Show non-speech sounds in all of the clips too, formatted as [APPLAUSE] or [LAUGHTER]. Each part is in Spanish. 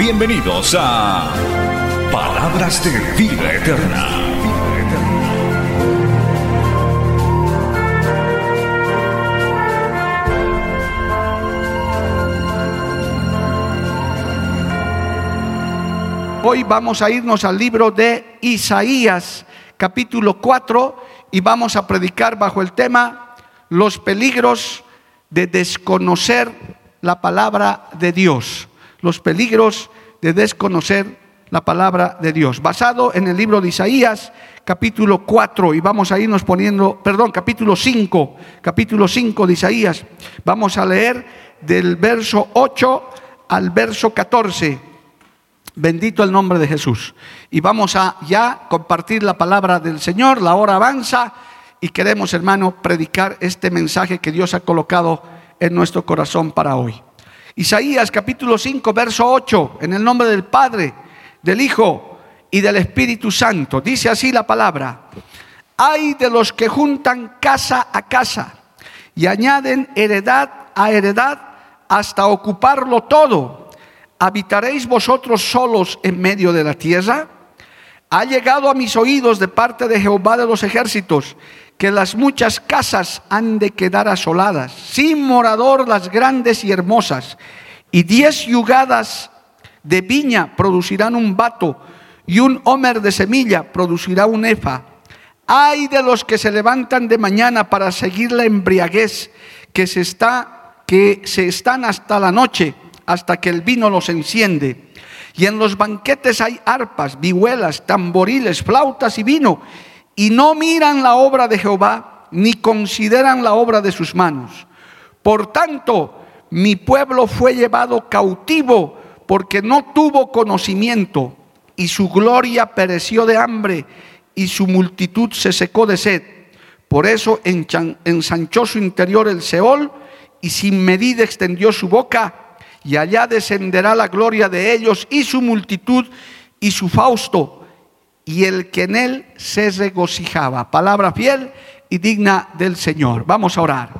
Bienvenidos a Palabras de Vida Eterna. Hoy vamos a irnos al libro de Isaías, capítulo 4, y vamos a predicar bajo el tema los peligros de desconocer la palabra de Dios. Los peligros de desconocer la palabra de Dios. Basado en el libro de Isaías, capítulo 4, y vamos a irnos poniendo, perdón, capítulo 5, capítulo 5 de Isaías. Vamos a leer del verso 8 al verso 14. Bendito el nombre de Jesús. Y vamos a ya compartir la palabra del Señor. La hora avanza y queremos, hermano, predicar este mensaje que Dios ha colocado en nuestro corazón para hoy. Isaías capítulo 5, verso 8, en el nombre del Padre, del Hijo y del Espíritu Santo. Dice así la palabra. Hay de los que juntan casa a casa y añaden heredad a heredad hasta ocuparlo todo ¿habitaréis vosotros solos en medio de la tierra? Ha llegado a mis oídos de parte de Jehová de los ejércitos que las muchas casas han de quedar asoladas, sin morador las grandes y hermosas, y diez yugadas de viña producirán un vato, y un homer de semilla producirá un efa. Hay de los que se levantan de mañana para seguir la embriaguez, que se, está, que se están hasta la noche hasta que el vino los enciende. Y en los banquetes hay arpas, vihuelas, tamboriles, flautas y vino. Y no miran la obra de Jehová, ni consideran la obra de sus manos. Por tanto, mi pueblo fue llevado cautivo porque no tuvo conocimiento y su gloria pereció de hambre y su multitud se secó de sed. Por eso ensanchó su interior el Seol y sin medida extendió su boca y allá descenderá la gloria de ellos y su multitud y su fausto y el que en él se regocijaba. Palabra fiel y digna del Señor. Vamos a orar.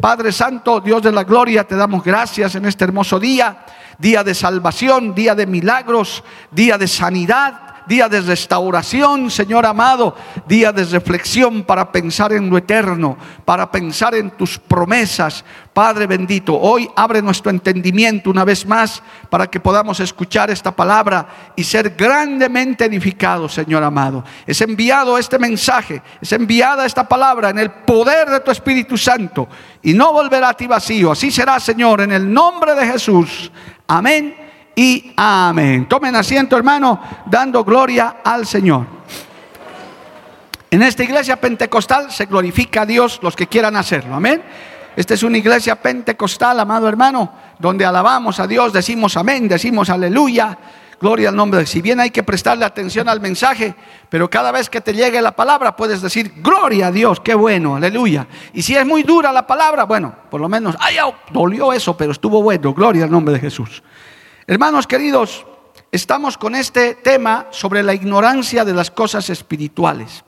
Padre Santo, Dios de la gloria, te damos gracias en este hermoso día, día de salvación, día de milagros, día de sanidad día de restauración, Señor amado, día de reflexión para pensar en lo eterno, para pensar en tus promesas. Padre bendito, hoy abre nuestro entendimiento una vez más para que podamos escuchar esta palabra y ser grandemente edificados, Señor amado. Es enviado este mensaje, es enviada esta palabra en el poder de tu Espíritu Santo y no volverá a ti vacío. Así será, Señor, en el nombre de Jesús. Amén y amén. Tomen asiento, hermano, dando gloria al Señor. En esta iglesia pentecostal se glorifica a Dios los que quieran hacerlo. Amén. Esta es una iglesia pentecostal, amado hermano, donde alabamos a Dios, decimos amén, decimos aleluya. Gloria al nombre de Si bien hay que prestarle atención al mensaje, pero cada vez que te llegue la palabra puedes decir, gloria a Dios, qué bueno, aleluya. Y si es muy dura la palabra, bueno, por lo menos, ay, dolió eso, pero estuvo bueno, gloria al nombre de Jesús. Hermanos queridos, estamos con este tema sobre la ignorancia de las cosas espirituales.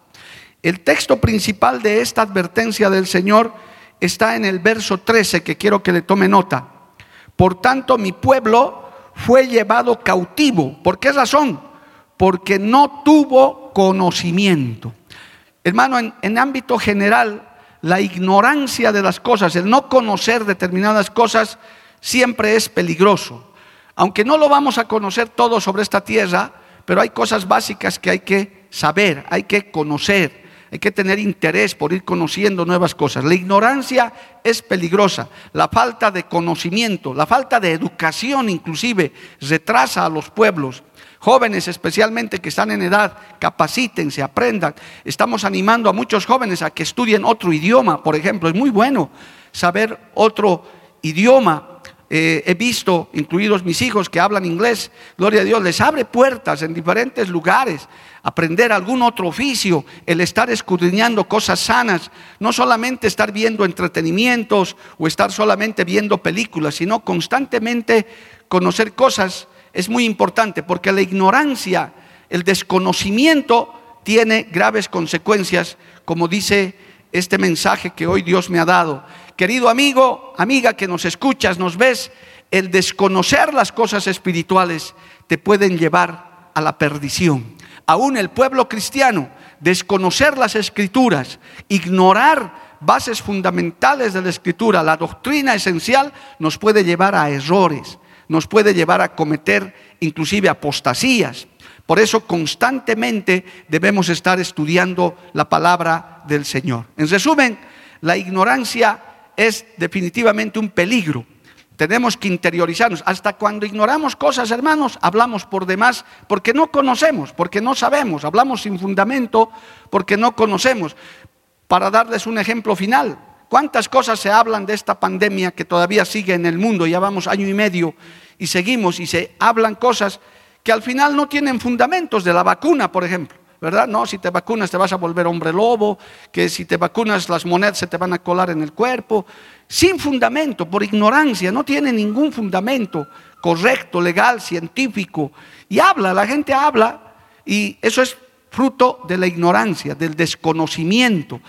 El texto principal de esta advertencia del Señor está en el verso 13 que quiero que le tome nota. Por tanto, mi pueblo fue llevado cautivo. ¿Por qué razón? Porque no tuvo conocimiento. Hermano, en, en ámbito general, la ignorancia de las cosas, el no conocer determinadas cosas, siempre es peligroso. Aunque no lo vamos a conocer todo sobre esta tierra, pero hay cosas básicas que hay que saber, hay que conocer, hay que tener interés por ir conociendo nuevas cosas. La ignorancia es peligrosa, la falta de conocimiento, la falta de educación inclusive retrasa a los pueblos. Jóvenes especialmente que están en edad, capacítense, aprendan. Estamos animando a muchos jóvenes a que estudien otro idioma, por ejemplo. Es muy bueno saber otro idioma eh, he visto, incluidos mis hijos que hablan inglés, gloria a Dios, les abre puertas en diferentes lugares, aprender algún otro oficio, el estar escudriñando cosas sanas, no solamente estar viendo entretenimientos o estar solamente viendo películas, sino constantemente conocer cosas es muy importante, porque la ignorancia, el desconocimiento tiene graves consecuencias, como dice este mensaje que hoy Dios me ha dado. Querido amigo, amiga que nos escuchas, nos ves, el desconocer las cosas espirituales te pueden llevar a la perdición. Aún el pueblo cristiano, desconocer las escrituras, ignorar bases fundamentales de la escritura, la doctrina esencial, nos puede llevar a errores, nos puede llevar a cometer inclusive apostasías. Por eso constantemente debemos estar estudiando la palabra del Señor. En resumen, la ignorancia es definitivamente un peligro. Tenemos que interiorizarnos. Hasta cuando ignoramos cosas, hermanos, hablamos por demás porque no conocemos, porque no sabemos. Hablamos sin fundamento porque no conocemos. Para darles un ejemplo final, ¿cuántas cosas se hablan de esta pandemia que todavía sigue en el mundo? Ya vamos año y medio y seguimos y se hablan cosas que al final no tienen fundamentos de la vacuna, por ejemplo. ¿Verdad? No, si te vacunas te vas a volver hombre lobo, que si te vacunas las monedas se te van a colar en el cuerpo, sin fundamento, por ignorancia, no tiene ningún fundamento correcto, legal, científico. Y habla, la gente habla, y eso es fruto de la ignorancia, del desconocimiento.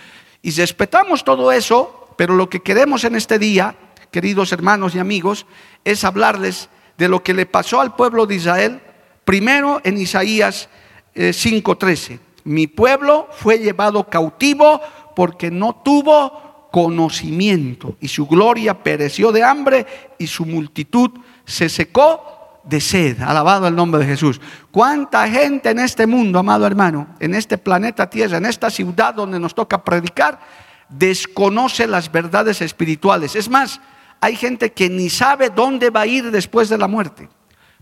Y respetamos todo eso, pero lo que queremos en este día, queridos hermanos y amigos, es hablarles de lo que le pasó al pueblo de Israel, primero en Isaías 5:13. Eh, Mi pueblo fue llevado cautivo porque no tuvo conocimiento y su gloria pereció de hambre y su multitud se secó de sed. Alabado el nombre de Jesús. ¿Cuánta gente en este mundo, amado hermano, en este planeta Tierra, en esta ciudad donde nos toca predicar, desconoce las verdades espirituales? Es más, hay gente que ni sabe dónde va a ir después de la muerte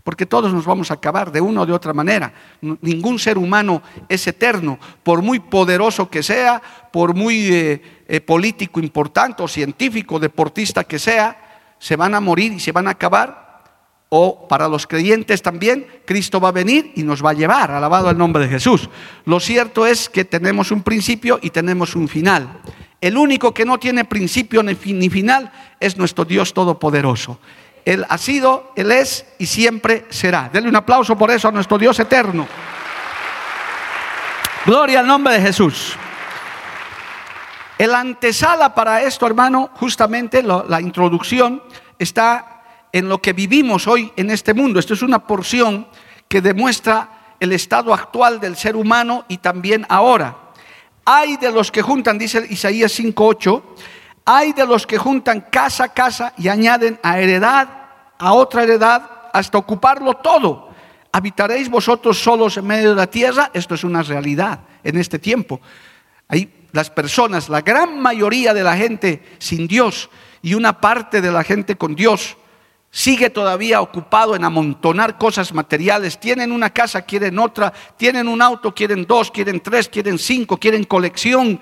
porque todos nos vamos a acabar de una o de otra manera. Ningún ser humano es eterno, por muy poderoso que sea, por muy eh, eh, político importante o científico, deportista que sea, se van a morir y se van a acabar. O para los creyentes también, Cristo va a venir y nos va a llevar, alabado el nombre de Jesús. Lo cierto es que tenemos un principio y tenemos un final. El único que no tiene principio ni final es nuestro Dios Todopoderoso. Él ha sido, Él es y siempre será. Denle un aplauso por eso a nuestro Dios eterno. Gloria al nombre de Jesús. El antesala para esto, hermano, justamente la introducción está en lo que vivimos hoy en este mundo. Esto es una porción que demuestra el estado actual del ser humano y también ahora. Hay de los que juntan, dice Isaías 5:8, hay de los que juntan casa a casa y añaden a heredad, a otra heredad, hasta ocuparlo todo. ¿Habitaréis vosotros solos en medio de la tierra? Esto es una realidad en este tiempo. Hay las personas, la gran mayoría de la gente sin Dios y una parte de la gente con Dios sigue todavía ocupado en amontonar cosas materiales. Tienen una casa, quieren otra, tienen un auto, quieren dos, quieren tres, quieren cinco, quieren colección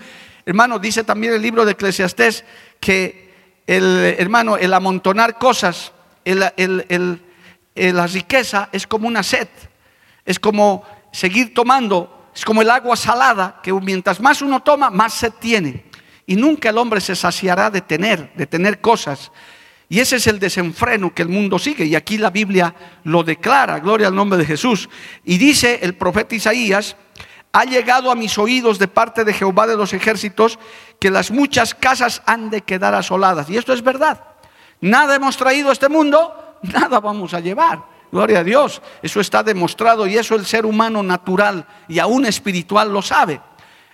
Hermano, dice también el libro de Eclesiastés que el hermano, el amontonar cosas, la riqueza es como una sed, es como seguir tomando, es como el agua salada, que mientras más uno toma, más sed tiene. Y nunca el hombre se saciará de tener, de tener cosas. Y ese es el desenfreno que el mundo sigue. Y aquí la Biblia lo declara, gloria al nombre de Jesús. Y dice el profeta Isaías, ha llegado a mis oídos de parte de Jehová de los ejércitos que las muchas casas han de quedar asoladas. Y esto es verdad. Nada hemos traído a este mundo, nada vamos a llevar. Gloria a Dios. Eso está demostrado y eso el ser humano natural y aún espiritual lo sabe.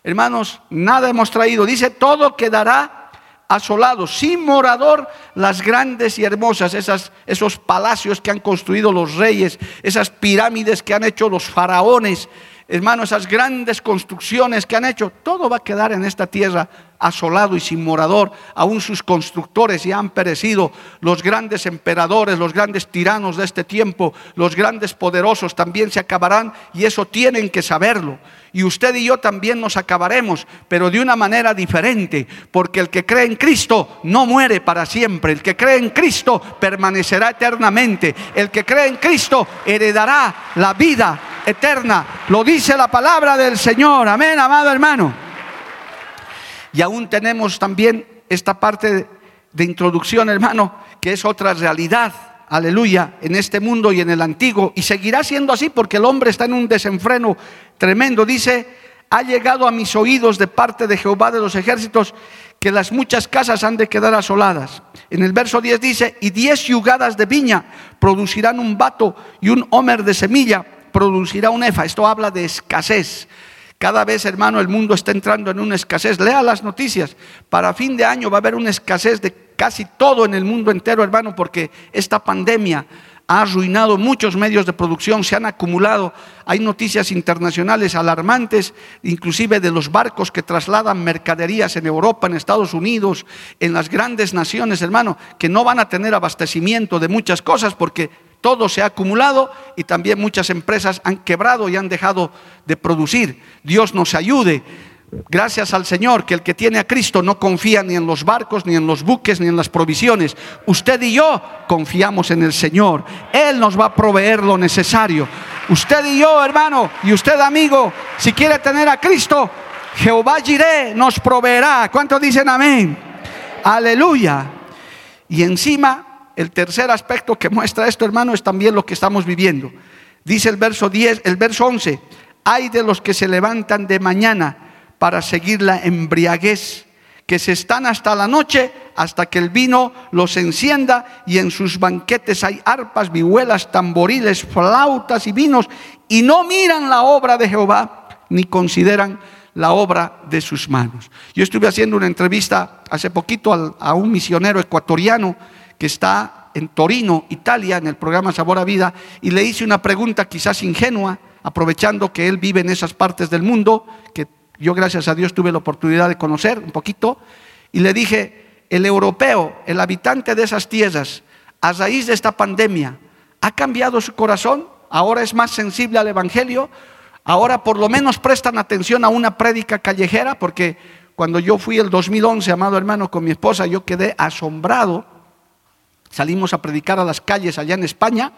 Hermanos, nada hemos traído. Dice, todo quedará asolado, sin morador, las grandes y hermosas, esas, esos palacios que han construido los reyes, esas pirámides que han hecho los faraones, hermano, esas grandes construcciones que han hecho, todo va a quedar en esta tierra asolado y sin morador. Aún sus constructores ya han perecido, los grandes emperadores, los grandes tiranos de este tiempo, los grandes poderosos también se acabarán y eso tienen que saberlo. Y usted y yo también nos acabaremos, pero de una manera diferente, porque el que cree en Cristo no muere para siempre, el que cree en Cristo permanecerá eternamente, el que cree en Cristo heredará la vida eterna. Lo dice la palabra del Señor. Amén, amado hermano. Y aún tenemos también esta parte de introducción, hermano, que es otra realidad, aleluya, en este mundo y en el antiguo. Y seguirá siendo así porque el hombre está en un desenfreno tremendo. Dice, ha llegado a mis oídos de parte de Jehová de los ejércitos que las muchas casas han de quedar asoladas. En el verso 10 dice, y diez yugadas de viña producirán un vato y un homer de semilla producirá un efa. Esto habla de escasez. Cada vez, hermano, el mundo está entrando en una escasez. Lea las noticias. Para fin de año va a haber una escasez de casi todo en el mundo entero, hermano, porque esta pandemia ha arruinado muchos medios de producción, se han acumulado. Hay noticias internacionales alarmantes, inclusive de los barcos que trasladan mercaderías en Europa, en Estados Unidos, en las grandes naciones, hermano, que no van a tener abastecimiento de muchas cosas porque todo se ha acumulado y también muchas empresas han quebrado y han dejado de producir. Dios nos ayude. Gracias al Señor que el que tiene a Cristo no confía ni en los barcos, ni en los buques, ni en las provisiones. Usted y yo confiamos en el Señor. Él nos va a proveer lo necesario. Usted y yo, hermano, y usted, amigo, si quiere tener a Cristo, Jehová Jiré nos proveerá. ¿Cuántos dicen amén? Aleluya. Y encima el tercer aspecto que muestra esto, hermano, es también lo que estamos viviendo. Dice el verso 10, el verso 11, hay de los que se levantan de mañana para seguir la embriaguez, que se están hasta la noche, hasta que el vino los encienda, y en sus banquetes hay arpas, vihuelas, tamboriles, flautas y vinos, y no miran la obra de Jehová, ni consideran la obra de sus manos. Yo estuve haciendo una entrevista hace poquito a un misionero ecuatoriano, que está en Torino, Italia, en el programa Sabor a Vida, y le hice una pregunta quizás ingenua, aprovechando que él vive en esas partes del mundo, que yo gracias a Dios tuve la oportunidad de conocer un poquito, y le dije, el europeo, el habitante de esas tierras, a raíz de esta pandemia, ¿ha cambiado su corazón? ¿Ahora es más sensible al Evangelio? ¿Ahora por lo menos prestan atención a una prédica callejera? Porque cuando yo fui el 2011, amado hermano, con mi esposa, yo quedé asombrado salimos a predicar a las calles allá en España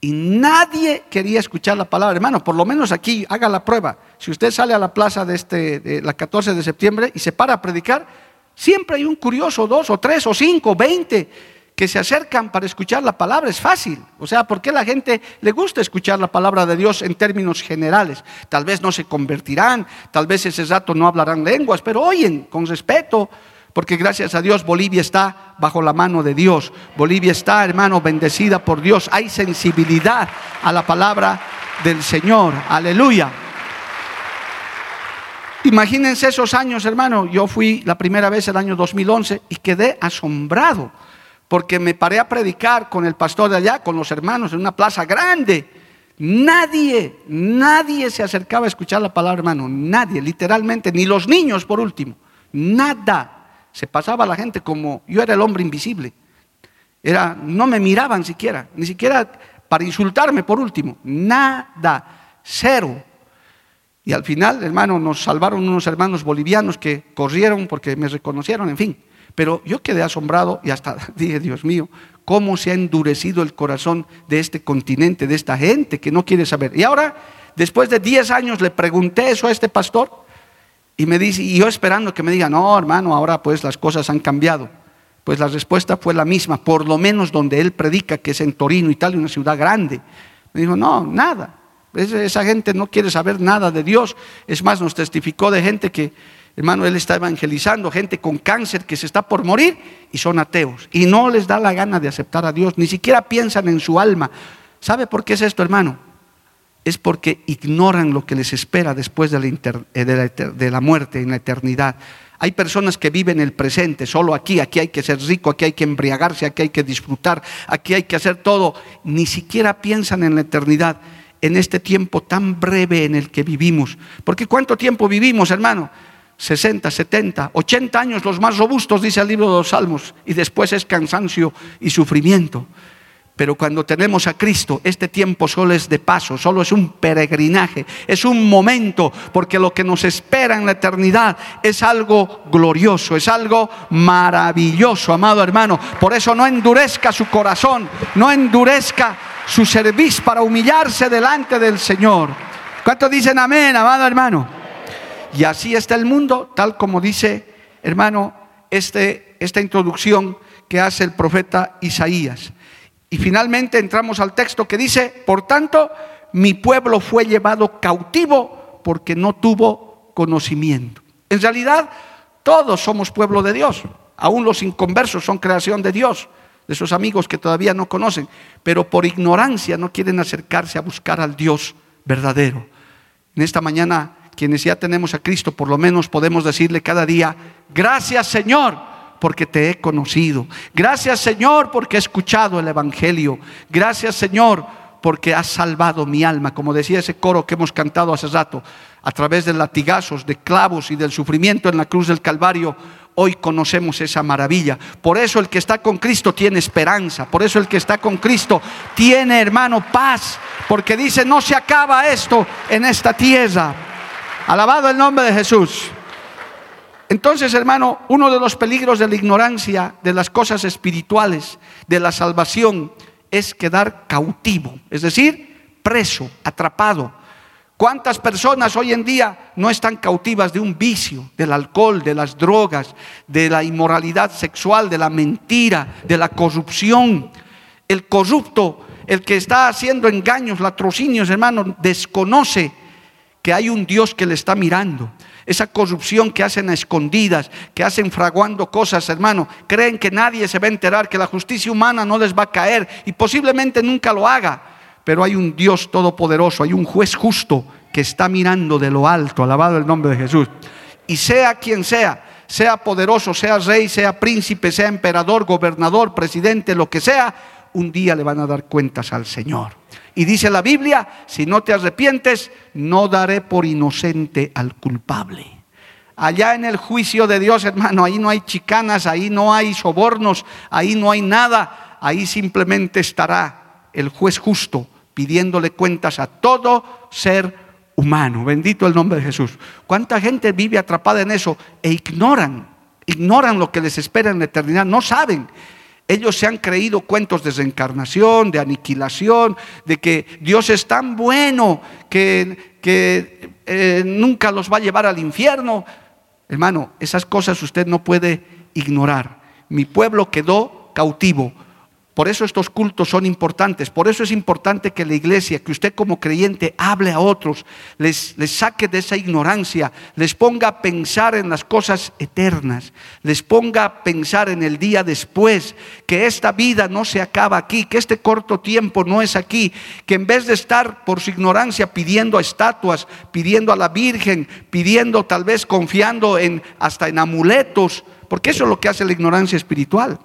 y nadie quería escuchar la palabra. Hermano, por lo menos aquí haga la prueba. Si usted sale a la plaza de, este, la 14 de septiembre y se para a predicar, siempre hay un curioso, dos o tres o cinco, veinte que se acercan para escuchar la palabra. Es fácil. O sea, ¿por qué la gente le gusta escuchar la palabra de Dios en términos generales? Tal vez no se convertirán, tal vez ese rato no hablarán lenguas, pero oyen con respeto porque gracias a Dios Bolivia está bajo la mano de Dios. Bolivia está, hermano, bendecida por Dios. Hay sensibilidad a la palabra del Señor. Aleluya. Imagínense esos años, hermano. Yo fui la primera vez el año 2011 y quedé asombrado porque me paré a predicar con el pastor de allá, con los hermanos, en una plaza grande. Nadie, nadie se acercaba a escuchar la palabra, hermano. Nadie, literalmente, ni los niños por último. Nada. Se pasaba la gente como yo era el hombre invisible. Era, no me miraban siquiera, ni siquiera para insultarme por último. Nada, cero. Y al final, hermano, nos salvaron unos hermanos bolivianos que corrieron porque me reconocieron, en fin. Pero yo quedé asombrado y hasta [LAUGHS] dije, Dios mío, cómo se ha endurecido el corazón de este continente, de esta gente que no quiere saber. Y ahora, después de 10 años, le pregunté eso a este pastor y me dice, y yo esperando que me diga, no, hermano, ahora pues las cosas han cambiado. Pues la respuesta fue la misma, por lo menos donde él predica, que es en Torino, Italia, una ciudad grande. Me dijo, no, nada. Esa gente no quiere saber nada de Dios. Es más, nos testificó de gente que, hermano, él está evangelizando, gente con cáncer que se está por morir y son ateos. Y no les da la gana de aceptar a Dios, ni siquiera piensan en su alma. ¿Sabe por qué es esto, hermano? Es porque ignoran lo que les espera después de la, eh, de la, muerte en la eternidad. Hay personas que viven el presente, solo aquí, aquí hay que ser rico, aquí hay que embriagarse, aquí hay que disfrutar, aquí hay que hacer todo. Ni siquiera piensan en la eternidad. en este tiempo tan breve en el que vivimos. Porque ¿cuánto tiempo vivimos, hermano? 60, 70, 80 años los más robustos, dice el libro de los Salmos, y después es cansancio y sufrimiento. Pero cuando tenemos a Cristo, este tiempo solo es de paso, solo es un peregrinaje, es un momento, porque lo que nos espera en la eternidad es algo glorioso, es algo maravilloso, amado hermano. Por eso no endurezca su corazón, no endurezca su servicio para humillarse delante del Señor. ¿Cuántos dicen amén, amado hermano? Y así está el mundo, tal como dice, hermano, este, esta introducción que hace el profeta Isaías. Y finalmente entramos al texto que dice, por tanto, mi pueblo fue llevado cautivo porque no tuvo conocimiento. En realidad, todos somos pueblo de Dios. Aún los inconversos son creación de Dios, de esos amigos que todavía no conocen, pero por ignorancia no quieren acercarse a buscar al Dios verdadero. En esta mañana, quienes ya tenemos a Cristo, por lo menos podemos decirle cada día, gracias Señor porque te he conocido. Gracias Señor porque he escuchado el Evangelio. Gracias Señor porque has salvado mi alma. Como decía ese coro que hemos cantado hace rato, a través de latigazos, de clavos y del sufrimiento en la cruz del Calvario, hoy conocemos esa maravilla. Por eso el que está con Cristo tiene esperanza. Por eso el que está con Cristo tiene, hermano, paz. Porque dice, no se acaba esto en esta tierra. Alabado el nombre de Jesús. Entonces, hermano, uno de los peligros de la ignorancia de las cosas espirituales, de la salvación, es quedar cautivo, es decir, preso, atrapado. ¿Cuántas personas hoy en día no están cautivas de un vicio, del alcohol, de las drogas, de la inmoralidad sexual, de la mentira, de la corrupción? El corrupto, el que está haciendo engaños, latrocinios, hermano, desconoce que hay un Dios que le está mirando esa corrupción que hacen a escondidas, que hacen fraguando cosas, hermano, creen que nadie se va a enterar, que la justicia humana no les va a caer y posiblemente nunca lo haga. Pero hay un Dios todopoderoso, hay un juez justo que está mirando de lo alto, alabado el nombre de Jesús. Y sea quien sea, sea poderoso, sea rey, sea príncipe, sea emperador, gobernador, presidente, lo que sea, un día le van a dar cuentas al Señor. Y dice la Biblia, si no te arrepientes, no daré por inocente al culpable. Allá en el juicio de Dios, hermano, ahí no hay chicanas, ahí no hay sobornos, ahí no hay nada, ahí simplemente estará el juez justo pidiéndole cuentas a todo ser humano. Bendito el nombre de Jesús. ¿Cuánta gente vive atrapada en eso e ignoran, ignoran lo que les espera en la eternidad? No saben. Ellos se han creído cuentos de desencarnación, de aniquilación, de que Dios es tan bueno que, eh, nunca los va a llevar al infierno. Hermano, esas cosas usted no puede ignorar. Mi pueblo quedó cautivo por eso estos cultos son importantes. Por eso es importante que la iglesia, que usted como creyente hable a otros, les, saque de esa ignorancia, les ponga a pensar en las cosas eternas, les ponga a pensar en el día después, que esta vida no se acaba aquí, que este corto tiempo no es aquí, que en vez de estar por su ignorancia pidiendo a estatuas, pidiendo a la Virgen, pidiendo tal vez confiando en hasta en amuletos, porque eso es lo que hace la ignorancia espiritual.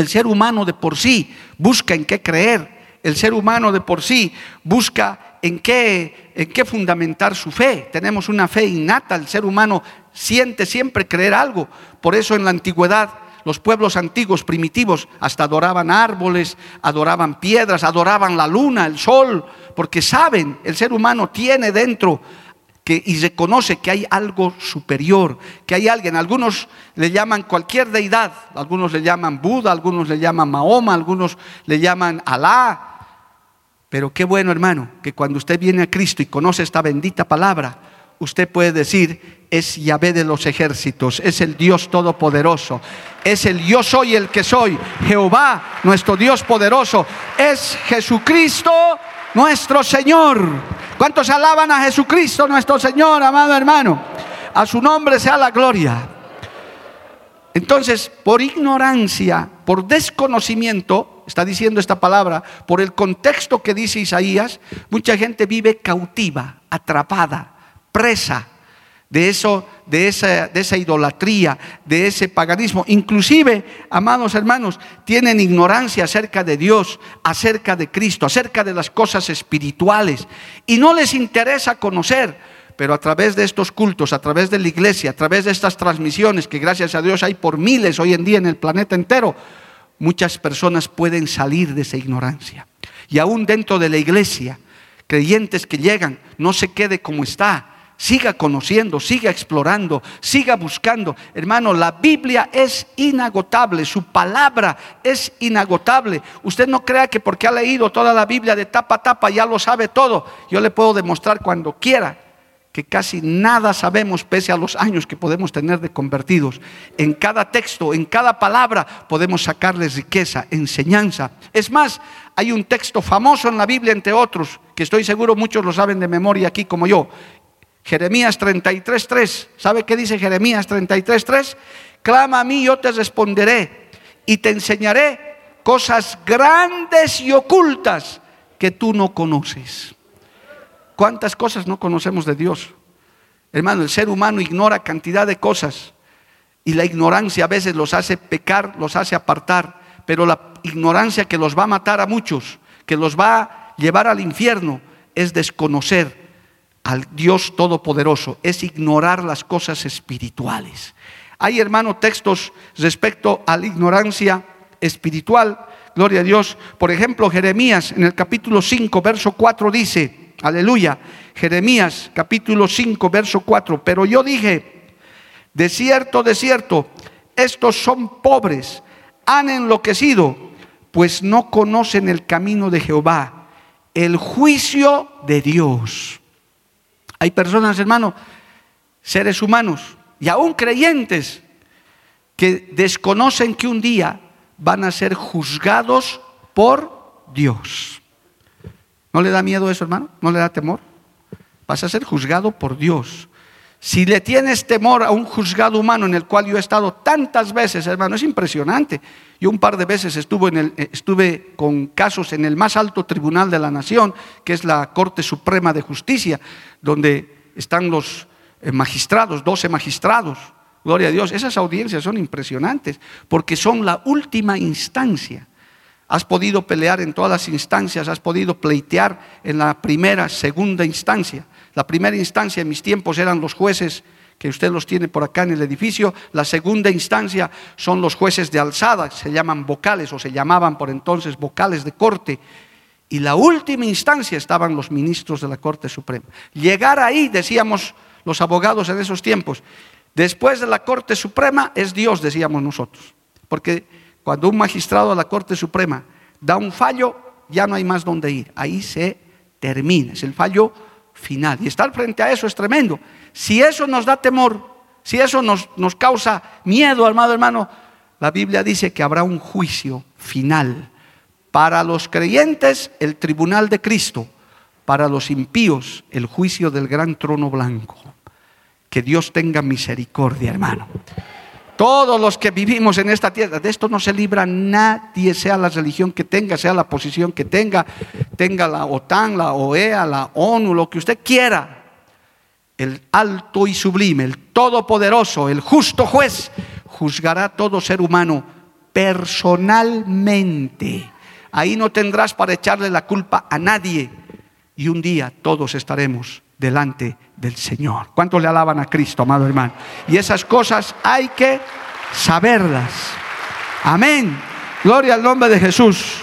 El ser humano de por sí busca en qué creer. El ser humano de por sí busca en qué, en qué fundamentar su fe. Tenemos una fe innata. El ser humano siente siempre creer algo. Por eso en la antigüedad los pueblos antiguos primitivos hasta adoraban árboles, adoraban piedras, adoraban la luna, el sol, porque saben, el ser humano tiene dentro y reconoce que hay algo superior, que hay alguien. Algunos le llaman cualquier deidad, algunos le llaman Buda, algunos le llaman Mahoma, algunos le llaman Alá. Pero qué bueno, hermano, que cuando usted viene a Cristo y conoce esta bendita palabra, usted puede decir, es Yahvé de los ejércitos, es el Dios todopoderoso, es el yo soy el que soy, Jehová, nuestro Dios poderoso, es Jesucristo nuestro Señor. ¿Cuántos alaban a Jesucristo nuestro Señor, amado hermano? A su nombre sea la gloria. Entonces, por ignorancia, por desconocimiento, está diciendo esta palabra, por el contexto que dice Isaías, mucha gente vive cautiva, atrapada, presa de eso, de esa, de esa idolatría, de ese paganismo. Inclusive, amados hermanos, tienen ignorancia acerca de Dios, acerca de Cristo, acerca de las cosas espirituales. Y no les interesa conocer, pero a través de estos cultos, a través de la iglesia, a través de estas transmisiones, que gracias a Dios hay por miles hoy en día en el planeta entero, muchas personas pueden salir de esa ignorancia. Y aún dentro de la iglesia, creyentes que llegan, no se quede como está, siga conociendo, siga explorando, siga buscando. Hermano, la Biblia es inagotable, su palabra es inagotable. Usted no crea que porque ha leído toda la Biblia de tapa a tapa ya lo sabe todo. Yo le puedo demostrar cuando quiera que casi nada sabemos pese a los años que podemos tener de convertidos. En cada texto, en cada palabra podemos sacarles riqueza, enseñanza. Es más, hay un texto famoso en la Biblia, entre otros, que estoy seguro muchos lo saben de memoria aquí como yo, Jeremías 33.3. ¿Sabe qué dice Jeremías 33.3? Clama a mí, yo te responderé y te enseñaré cosas grandes y ocultas que tú no conoces. ¿Cuántas cosas no conocemos de Dios? Hermano, el ser humano ignora cantidad de cosas y la ignorancia a veces los hace pecar, los hace apartar, pero la ignorancia que los va a matar a muchos, que los va a llevar al infierno, es desconocer al Dios Todopoderoso, es ignorar las cosas espirituales. Hay, hermano, textos respecto a la ignorancia espiritual. Gloria a Dios. Por ejemplo, Jeremías en el capítulo 5, verso 4 dice, aleluya, Jeremías capítulo 5, verso 4, pero yo dije, de cierto, de cierto, estos son pobres, han enloquecido, pues no conocen el camino de Jehová, el juicio de Dios. Hay personas, hermano, seres humanos y aún creyentes que desconocen que un día van a ser juzgados por Dios. ¿No le da miedo eso, hermano? ¿No le da temor? Vas a ser juzgado por Dios. Si le tienes temor a un juzgado humano en el cual yo he estado tantas veces, hermano, es impresionante. Yo un par de veces estuve, en el, estuve con casos en el más alto tribunal de la nación, que es la Corte Suprema de Justicia, donde están los eh, magistrados, 12 magistrados. Gloria a Dios. Esas audiencias son impresionantes porque son la última instancia. Has podido pelear en todas las instancias, has podido pleitear en la primera, segunda instancia. La primera instancia en mis tiempos eran los jueces que usted los tiene por acá en el edificio. La segunda instancia son los jueces de alzada, se llaman vocales o se llamaban por entonces vocales de corte. Y la última instancia estaban los ministros de la Corte Suprema. Llegar ahí, decíamos los abogados en esos tiempos, después de la Corte Suprema es Dios, decíamos nosotros. Porque cuando un magistrado de la Corte Suprema da un fallo, ya no hay más donde ir. Ahí se termina, es el fallo final. Y estar frente a eso es tremendo. Si eso nos da temor, si eso nos, nos causa miedo, hermano, hermano, la Biblia dice que habrá un juicio final para los creyentes, el tribunal de Cristo. Para los impíos, el juicio del gran trono blanco. Que Dios tenga misericordia, hermano. Todos los que vivimos en esta tierra, de esto no se libra nadie, sea la religión que tenga, sea la posición que tenga, tenga la OTAN, la OEA, la ONU, lo que usted quiera. El alto y sublime, el todopoderoso, el justo juez, juzgará a todo ser humano personalmente Ahí no tendrás para echarle la culpa a nadie. Y un día todos estaremos delante del Señor. ¿Cuántos le alaban a Cristo, amado hermano? Y esas cosas hay que saberlas. Amén. Gloria al nombre de Jesús.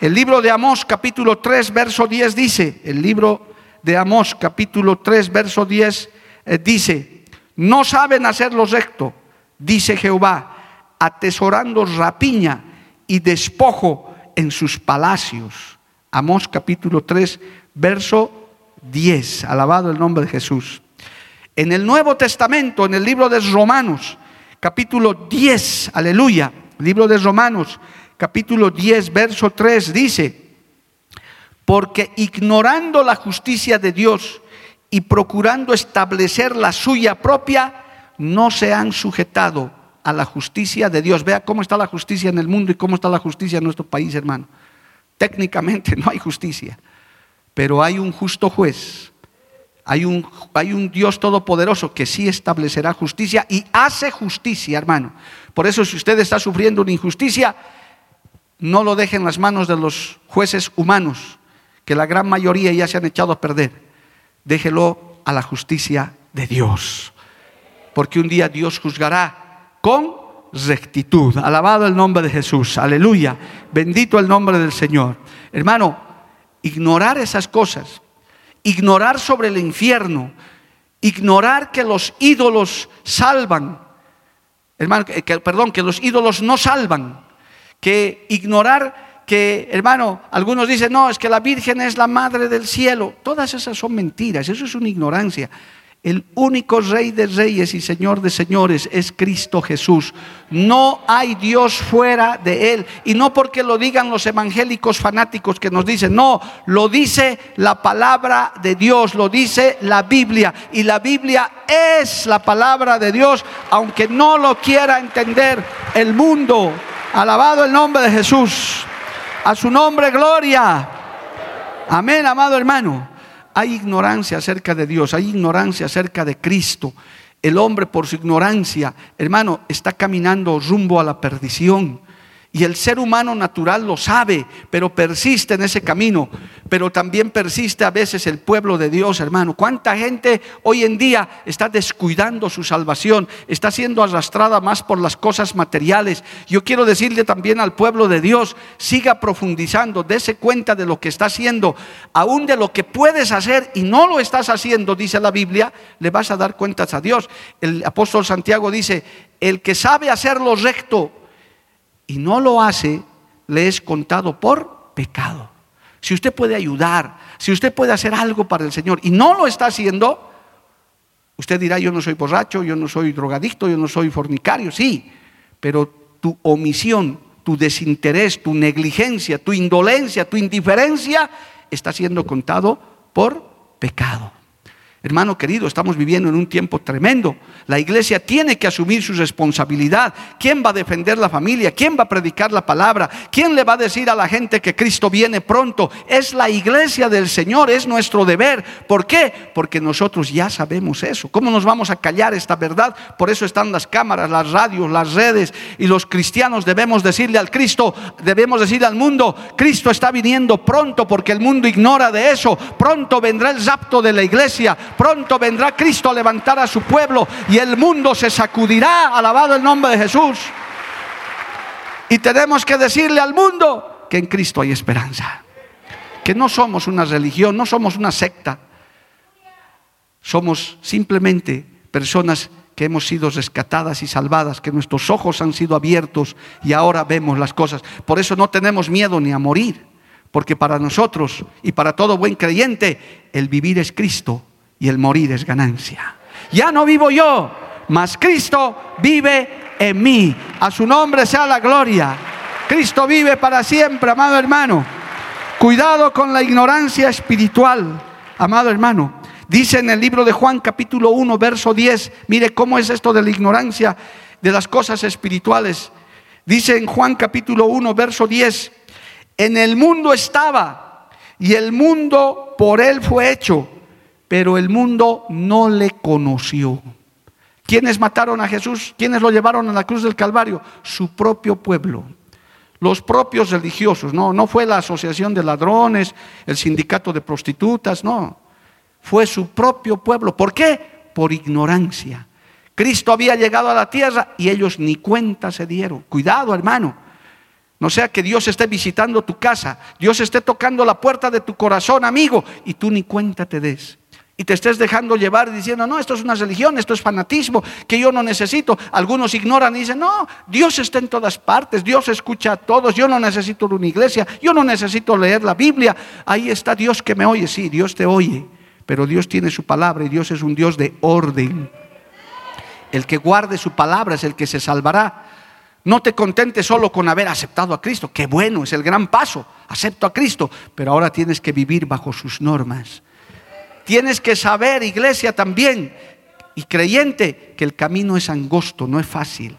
El libro de Amós capítulo 3 verso 10 dice, el libro de Amós capítulo 3 verso 10 eh, dice, no saben hacer lo recto, dice Jehová, atesorando rapiña y despojo en sus palacios. Amós capítulo 3, verso 10. Alabado el nombre de Jesús. En el Nuevo Testamento, en el libro de Romanos, capítulo 10, aleluya, libro de Romanos, capítulo 10, verso 3, dice, porque ignorando la justicia de Dios y procurando establecer la suya propia, no se han sujetado a la justicia de Dios. Vea cómo está la justicia en el mundo y cómo está la justicia en nuestro país, hermano. Técnicamente [LAUGHS] no hay justicia, pero hay un justo juez. Hay un, hay un, Dios todopoderoso que sí establecerá justicia y hace justicia, hermano. Por eso si usted está sufriendo una injusticia, no lo deje en las manos de los jueces humanos, que la gran mayoría ya se han echado a perder. Déjelo a la justicia de Dios. Porque un día Dios juzgará con rectitud. Alabado el nombre de Jesús. Aleluya. Bendito el nombre del Señor. Hermano, ignorar esas cosas, ignorar sobre el infierno, ignorar que los ídolos salvan. Hermano, que, perdón, que los ídolos no salvan que ignorar que, hermano, algunos dicen, no, es que la Virgen es la madre del cielo. Todas esas son mentiras, eso es una ignorancia. El único rey de reyes y señor de señores es Cristo Jesús. No hay Dios fuera de él. Y no porque lo digan los evangélicos fanáticos que nos dicen, no, lo dice la palabra de Dios, lo dice la Biblia. Y la Biblia es la palabra de Dios, aunque no lo quiera entender el mundo. Alabado el nombre de Jesús. A su nombre, gloria. Amén, amado hermano. Hay ignorancia acerca de Dios, hay ignorancia acerca de Cristo. El hombre por su ignorancia, hermano, está caminando rumbo a la perdición. Y el ser humano natural lo sabe, pero persiste en ese camino. Pero también persiste a veces el pueblo de Dios, hermano. ¿Cuánta gente hoy en día está descuidando su salvación? Está siendo arrastrada más por las cosas materiales. Yo quiero decirle también al pueblo de Dios, siga profundizando, dése cuenta de lo que está haciendo, aún de lo que puedes hacer y no lo estás haciendo, dice la Biblia, le vas a dar cuentas a Dios. El apóstol Santiago dice, el que sabe hacer lo recto, y no lo hace, le es contado por pecado. Si usted puede ayudar, si usted puede hacer algo para el Señor y no lo está haciendo, usted dirá, yo no soy borracho, yo no soy drogadicto, yo no soy fornicario, sí, pero tu omisión, tu desinterés, tu negligencia, tu indolencia, tu indiferencia está siendo contado por pecado. Hermano querido, estamos viviendo en un tiempo tremendo. La iglesia tiene que asumir su responsabilidad. ¿Quién va a defender la familia? ¿Quién va a predicar la palabra? ¿Quién le va a decir a la gente que Cristo viene pronto? Es la iglesia del Señor, es nuestro deber. ¿Por qué? Porque nosotros ya sabemos eso. ¿Cómo nos vamos a callar esta verdad? Por eso están las cámaras, las radios, las redes y los cristianos debemos decirle al Cristo, debemos decirle al mundo, Cristo está viniendo pronto porque el mundo ignora de eso. Pronto vendrá el rapto de la iglesia Pronto vendrá Cristo a levantar a su pueblo y el mundo se sacudirá, alabado el nombre de Jesús. Y tenemos que decirle al mundo que en Cristo hay esperanza. Que no somos una religión, no somos una secta. Somos simplemente personas que hemos sido rescatadas y salvadas, que nuestros ojos han sido abiertos y ahora vemos las cosas. Por eso no tenemos miedo ni a morir, porque para nosotros y para todo buen creyente el vivir es Cristo y el morir es ganancia. Ya no vivo yo, mas Cristo vive en mí. A su nombre sea la gloria. Cristo vive para siempre, amado hermano. Cuidado con la ignorancia espiritual, amado hermano. Dice en el libro de Juan capítulo 1, verso 10, mire cómo es esto de la ignorancia de las cosas espirituales. Dice en Juan capítulo 1, verso 10, en el mundo estaba y el mundo por él fue hecho pero el mundo no le conoció. ¿Quiénes mataron a Jesús? ¿Quiénes lo llevaron a la cruz del Calvario? Su propio pueblo. Los propios religiosos, no, no fue la asociación de ladrones, el sindicato de prostitutas, no. Fue su propio pueblo. ¿Por qué? Por ignorancia. Cristo había llegado a la tierra y ellos ni cuenta se dieron. Cuidado, hermano. No sea que Dios esté visitando tu casa, Dios esté tocando la puerta de tu corazón, amigo, y tú ni cuenta te des y te estés dejando llevar diciendo, no, esto es una religión, esto es fanatismo, que yo no necesito. Algunos ignoran y dicen, no, Dios está en todas partes, Dios escucha a todos, yo no necesito una iglesia, yo no necesito leer la Biblia, ahí está Dios que me oye, sí, Dios te oye, pero Dios tiene su palabra y Dios es un Dios de orden. El que guarde su palabra es el que se salvará. No te contentes solo con haber aceptado a Cristo, que bueno, es el gran paso, acepto a Cristo, pero ahora tienes que vivir bajo sus normas Tienes que saber, iglesia también, y creyente, que el camino es angosto, no es fácil.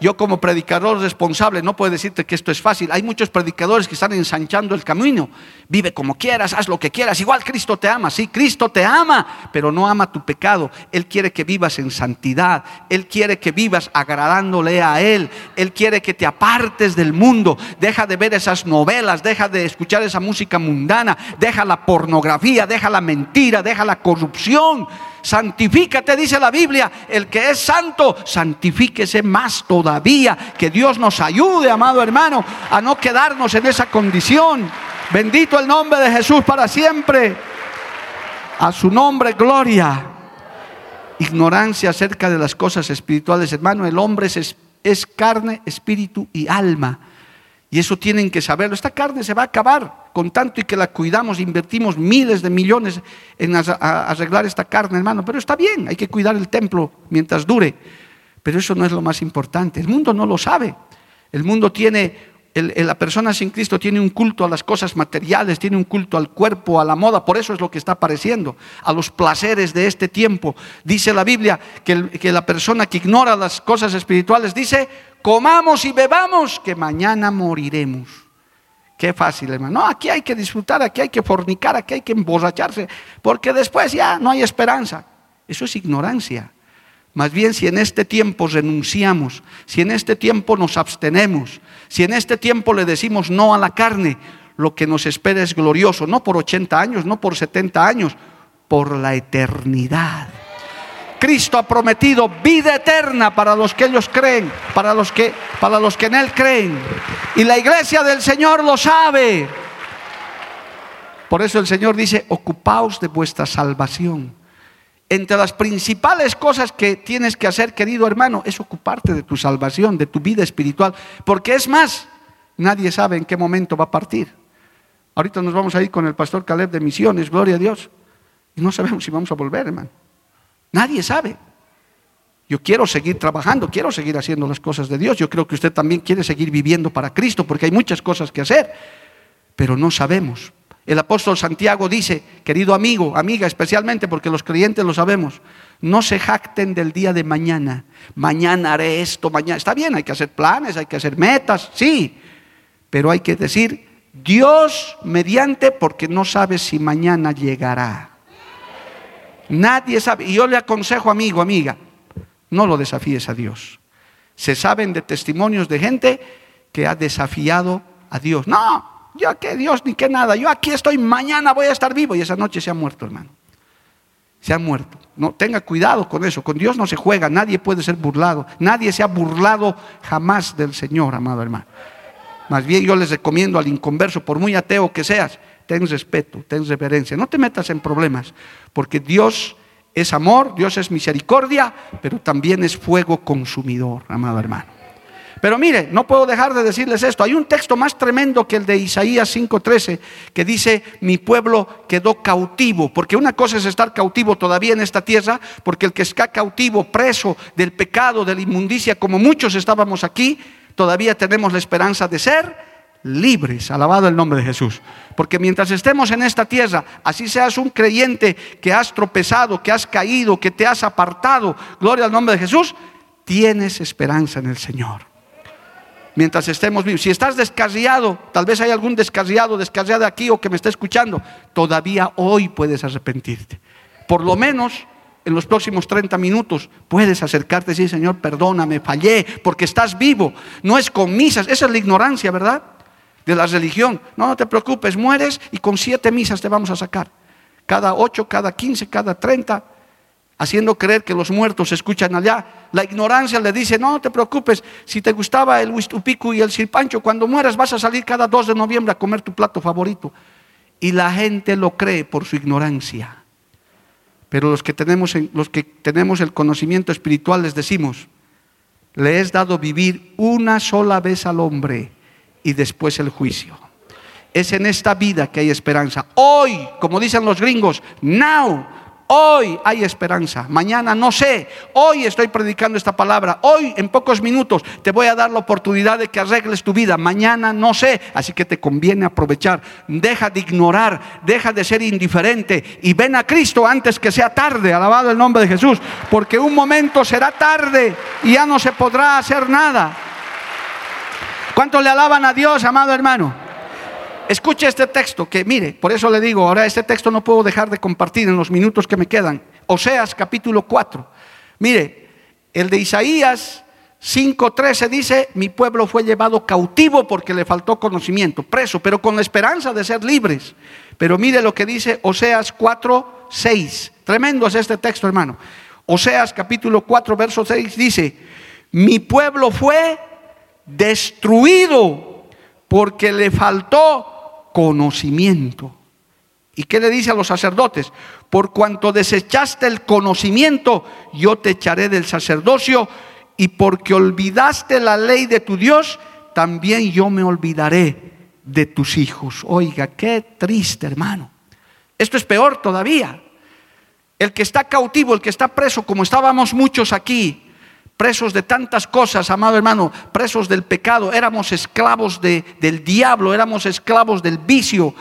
Yo como predicador responsable no puedo decirte que esto es fácil. Hay muchos predicadores que están ensanchando el camino. Vive como quieras, haz lo que quieras. Igual Cristo te ama, sí, Cristo te ama, pero no ama tu pecado. Él quiere que vivas en santidad. Él quiere que vivas agradándole a Él. Él quiere que te apartes del mundo. Deja de ver esas novelas, deja de escuchar esa música mundana, deja la pornografía, deja la mentira, deja la corrupción santifícate, dice la Biblia, el que es santo, santifíquese más todavía. Que Dios nos ayude, amado hermano, a no quedarnos en esa condición. Bendito el nombre de Jesús para siempre. A su nombre, gloria. Ignorancia acerca de las cosas espirituales, hermano. El hombre es, es carne, espíritu y alma. Y eso tienen que saberlo. Esta carne se va a acabar con tanto y que la cuidamos, invertimos miles de millones en arreglar esta carne, hermano. Pero está bien, hay que cuidar el templo mientras dure. Pero eso no es lo más importante. El mundo no lo sabe. El mundo tiene, la persona sin Cristo tiene un culto a las cosas materiales, tiene un culto al cuerpo, a la moda. Por eso es lo que está apareciendo, a los placeres de este tiempo. Dice la Biblia que, que la persona que ignora las cosas espirituales dice, comamos y bebamos, que mañana moriremos. Qué fácil, hermano. No, aquí hay que disfrutar, aquí hay que fornicar, aquí hay que emborracharse, porque después ya no hay esperanza. Eso es ignorancia. Más bien si en este tiempo renunciamos, si en este tiempo nos abstenemos, si en este tiempo le decimos no a la carne, lo que nos espera es glorioso, no por 80 años, no por 70 años, por la eternidad. Cristo ha prometido vida eterna para los que ellos creen, para los que, para los que en Él creen. Y la iglesia del Señor lo sabe. Por eso el Señor dice, ocupaos de vuestra salvación. Entre las principales cosas que tienes que hacer, querido hermano, es ocuparte de tu salvación, de tu vida espiritual. Porque es más, nadie sabe en qué momento va a partir. Ahorita nos vamos a ir con el pastor Caleb de Misiones, gloria a Dios. Y no sabemos si vamos a volver, hermano. Nadie sabe. Yo quiero seguir trabajando, quiero seguir haciendo las cosas de Dios. Yo creo que usted también quiere seguir viviendo para Cristo porque hay muchas cosas que hacer, pero no sabemos. El apóstol Santiago dice, querido amigo, amiga, especialmente porque los creyentes lo sabemos, no se jacten del día de mañana. Mañana haré esto, mañana. Está bien, hay que hacer planes, hay que hacer metas, sí, pero hay que decir, Dios mediante porque no sabe si mañana llegará. Nadie sabe. Y yo le aconsejo, amigo, amiga, no lo desafíes a Dios. Se saben de testimonios de gente que ha desafiado a Dios. No, yo que Dios ni que nada. Yo aquí estoy, mañana voy a estar vivo. Y esa noche se ha muerto, hermano. Se ha muerto. No, tenga cuidado con eso. Con Dios no se juega. Nadie puede ser burlado. Nadie se ha burlado jamás del Señor, amado hermano. Más bien yo les recomiendo al inconverso, por muy ateo que seas, ten respeto, ten reverencia, no te metas en problemas, porque Dios es amor, Dios es misericordia, pero también es fuego consumidor, amado hermano. Pero mire, no puedo dejar de decirles esto. Hay un texto más tremendo que el de Isaías 5:13 que dice, mi pueblo quedó cautivo, porque una cosa es estar cautivo todavía en esta tierra, porque el que está cautivo, preso del pecado, de la inmundicia, como muchos estábamos aquí, todavía tenemos la esperanza de ser libres. Alabado el nombre de Jesús. Porque mientras estemos en esta tierra, así seas un creyente que has tropezado, que has caído, que te has apartado, gloria al nombre de Jesús, tienes esperanza en el Señor. Mientras estemos vivos. Si estás descarriado, tal vez hay algún descarriado, descarriado aquí o que me está escuchando, todavía hoy puedes arrepentirte. Por lo menos en los próximos 30 minutos puedes acercarte y decir, Señor, perdóname, fallé, porque estás vivo. No es con misas, esa es la ignorancia, ¿verdad? De la religión. No, no te preocupes, mueres y con siete misas te vamos a sacar. Cada ocho, cada quince, cada treinta, haciendo creer que los muertos escuchan allá. La ignorancia le dice, no, no te preocupes, si te gustaba el huistupico y el silpancho, cuando mueras vas a salir cada 2 de noviembre a comer tu plato favorito. Y la gente lo cree por su ignorancia. Pero los que tenemos, los que tenemos el conocimiento espiritual les decimos, le es dado vivir una sola vez al hombre y después el juicio. Es en esta vida que hay esperanza. Hoy, como dicen los gringos, now, Hoy hay esperanza, mañana no sé. Hoy estoy predicando esta palabra. Hoy en pocos minutos te voy a dar la oportunidad de que arregles tu vida. Mañana no sé. Así que te conviene aprovechar. Deja de ignorar, deja de ser indiferente y ven a Cristo antes que sea tarde. Alabado el nombre de Jesús. Porque un momento será tarde y ya no se podrá hacer nada. ¿Cuánto le alaban a Dios, amado hermano? Escuche este texto que, mire, por eso le digo, ahora este texto no puedo dejar de compartir en los minutos que me quedan. Oseas capítulo 4. Mire, el de Isaías 5:13 dice, mi pueblo fue llevado cautivo porque le faltó conocimiento, preso, pero con la esperanza de ser libres. Pero mire lo que dice Oseas 4:6. Tremendo es este texto, hermano. Oseas capítulo 4, verso 6 dice, mi pueblo fue destruido porque le faltó conocimiento. ¿Y qué le dice a los sacerdotes? Por cuanto desechaste el conocimiento, yo te echaré del sacerdocio, y porque olvidaste la ley de tu Dios, también yo me olvidaré de tus hijos. Oiga, qué triste, hermano. Esto es peor todavía. El que está cautivo, el que está preso, como estábamos muchos aquí, presos de tantas cosas, amado hermano, presos del pecado, éramos esclavos del diablo, éramos esclavos del vicio.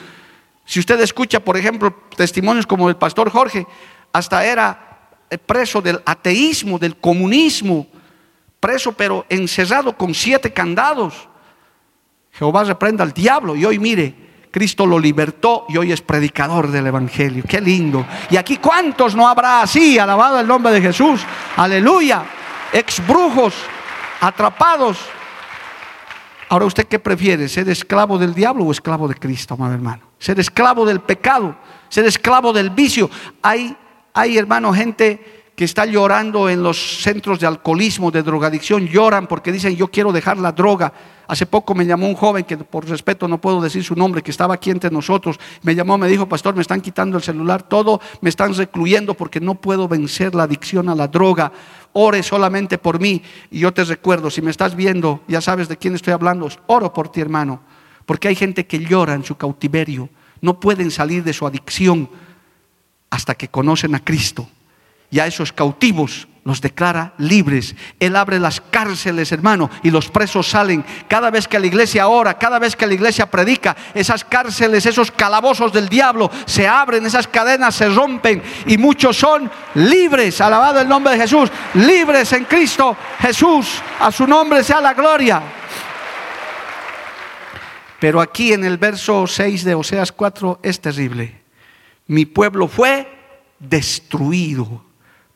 Si usted escucha, por ejemplo, testimonios como el pastor Jorge, hasta era eh, preso del ateísmo, del comunismo, preso pero encerrado con siete candados. Jehová reprenda al diablo y hoy mire, Cristo lo libertó y hoy es predicador del Evangelio. Qué lindo. Y aquí cuántos no habrá así, alabado el nombre de Jesús. Aleluya ex brujos, atrapados. Ahora, ¿usted qué prefiere? ¿Ser esclavo del diablo o esclavo de Cristo, amado hermano? Ser esclavo del pecado, ser esclavo del vicio. Hay, hay hermano, gente que está llorando en los centros de alcoholismo, de drogadicción, lloran porque dicen yo quiero dejar la droga. Hace poco me llamó un joven que por respeto no puedo decir su nombre, que estaba aquí entre nosotros. Me llamó, me dijo, pastor, me están quitando el celular, todo, me están recluyendo porque no puedo vencer la adicción a la droga. Ore solamente por mí. Y yo te recuerdo, si me estás viendo, ya sabes de quién estoy hablando, oro por ti, hermano. Porque hay gente que llora en su cautiverio, no pueden salir de su adicción hasta que conocen a Cristo y a esos cautivos los declara libres. Él abre las cárceles, hermano, y los presos salen. Cada vez que la iglesia ora, cada vez que la iglesia predica, esas cárceles, esos calabozos del diablo se abren, esas cadenas se rompen y muchos son libres. Alabado el nombre de Jesús, libres en Cristo Jesús. A su nombre sea la gloria. Pero aquí en el verso 6 de Oseas 4 es terrible. Mi pueblo fue destruido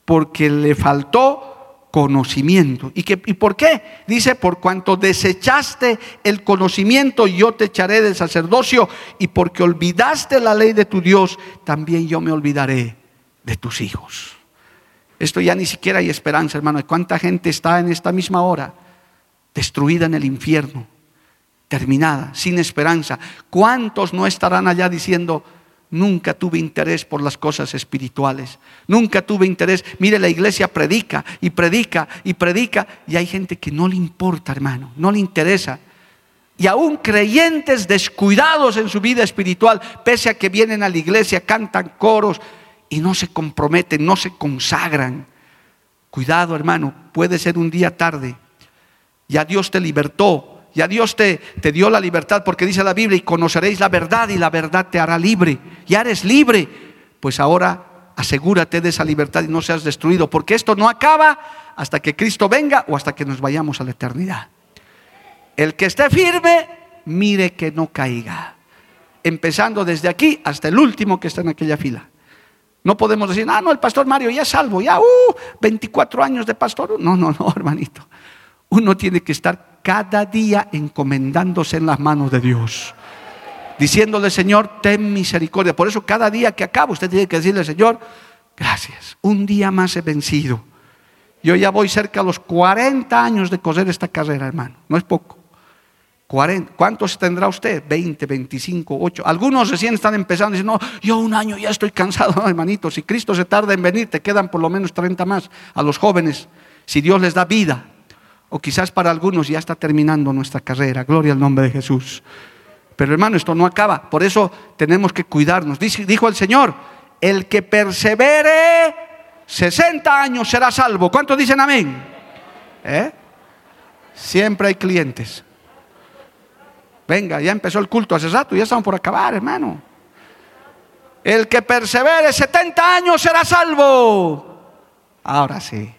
porque le faltó conocimiento. ¿Y, ¿Y por qué? Dice, por cuanto desechaste el conocimiento, yo te echaré del sacerdocio, y porque olvidaste la ley de tu Dios, también yo me olvidaré de tus hijos. Esto ya ni siquiera hay esperanza, hermano. ¿Cuánta gente está en esta misma hora destruida en el infierno, terminada, sin esperanza? ¿Cuántos no estarán allá diciendo, Nunca tuve interés por las cosas espirituales. Nunca tuve interés. Mire, la iglesia predica y predica y predica y hay gente que no le importa, hermano, no le interesa. Y aún creyentes descuidados en su vida espiritual, pese a que vienen a la iglesia, cantan coros y no se comprometen, no se consagran. Cuidado, hermano, puede ser un día tarde. Ya Dios te libertó, ya Dios te, te dio la libertad porque dice la Biblia y conoceréis la verdad y la verdad te hará libre. Ya eres libre. Pues ahora asegúrate de esa libertad y no seas destruido porque esto no acaba hasta que Cristo venga o hasta que nos vayamos a la eternidad. El que esté firme, mire que no caiga. Empezando desde aquí hasta el último que está en aquella fila. No podemos decir, ah, no, el pastor Mario ya es salvo, ya, uh, 24 años de pastor. No, no, no, hermanito. Uno tiene que estar cada día encomendándose en las manos de Dios. Diciéndole, Señor, ten misericordia. Por eso cada día que acabo, usted tiene que decirle, Señor, gracias. Un día más he vencido. Yo ya voy cerca a los 40 años de correr esta carrera, hermano. No es poco. 40. ¿Cuántos tendrá usted? 20, 25, 8. Algunos recién están empezando y dicen, no, yo un año ya estoy cansado, [LAUGHS] hermanito. Si Cristo se tarda en venir, te quedan por lo menos 30 más a los jóvenes. Si Dios les da vida, o quizás para algunos ya está terminando nuestra carrera. Gloria al nombre de Jesús. Pero hermano, esto no acaba. Por eso tenemos que cuidarnos. Dijo el Señor, el que persevere 60 años será salvo. ¿Cuántos dicen amén? ¿Eh? Siempre hay clientes. Venga, ya empezó el culto hace rato, ya estamos por acabar, hermano. El que persevere 70 años será salvo. Ahora sí.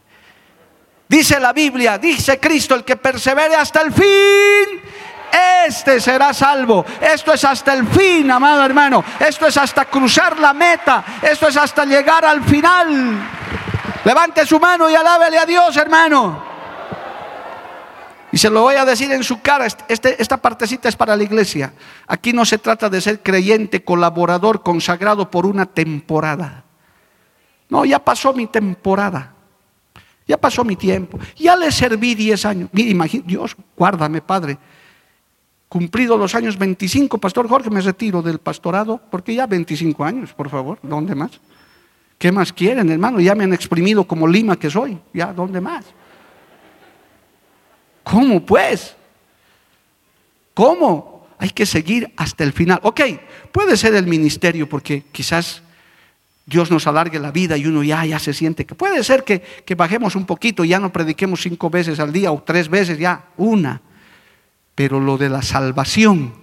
Dice la Biblia, dice Cristo, el que persevere hasta el fin, este será salvo. Esto es hasta el fin, amado hermano. Esto es hasta cruzar la meta. Esto es hasta llegar al final. Levante su mano y alábele a Dios, hermano. Y se lo voy a decir en su cara, este, esta partecita es para la iglesia. Aquí no se trata de ser creyente, colaborador, consagrado por una temporada. No, ya pasó mi temporada. Ya pasó mi tiempo. Ya le serví 10 años. Imagínate, Dios, guárdame, Padre. Cumplido los años 25, Pastor Jorge, me retiro del pastorado, porque ya 25 años, por favor, ¿dónde más? ¿Qué más quieren, hermano? Ya me han exprimido como lima que soy, ya, ¿dónde más? ¿Cómo pues? ¿Cómo? Hay que seguir hasta el final. Ok, puede ser el ministerio porque quizás Dios nos alargue la vida y uno ya, ya se siente que puede ser que, que bajemos un poquito, ya no prediquemos cinco veces al día o tres veces, ya una. Pero lo de la salvación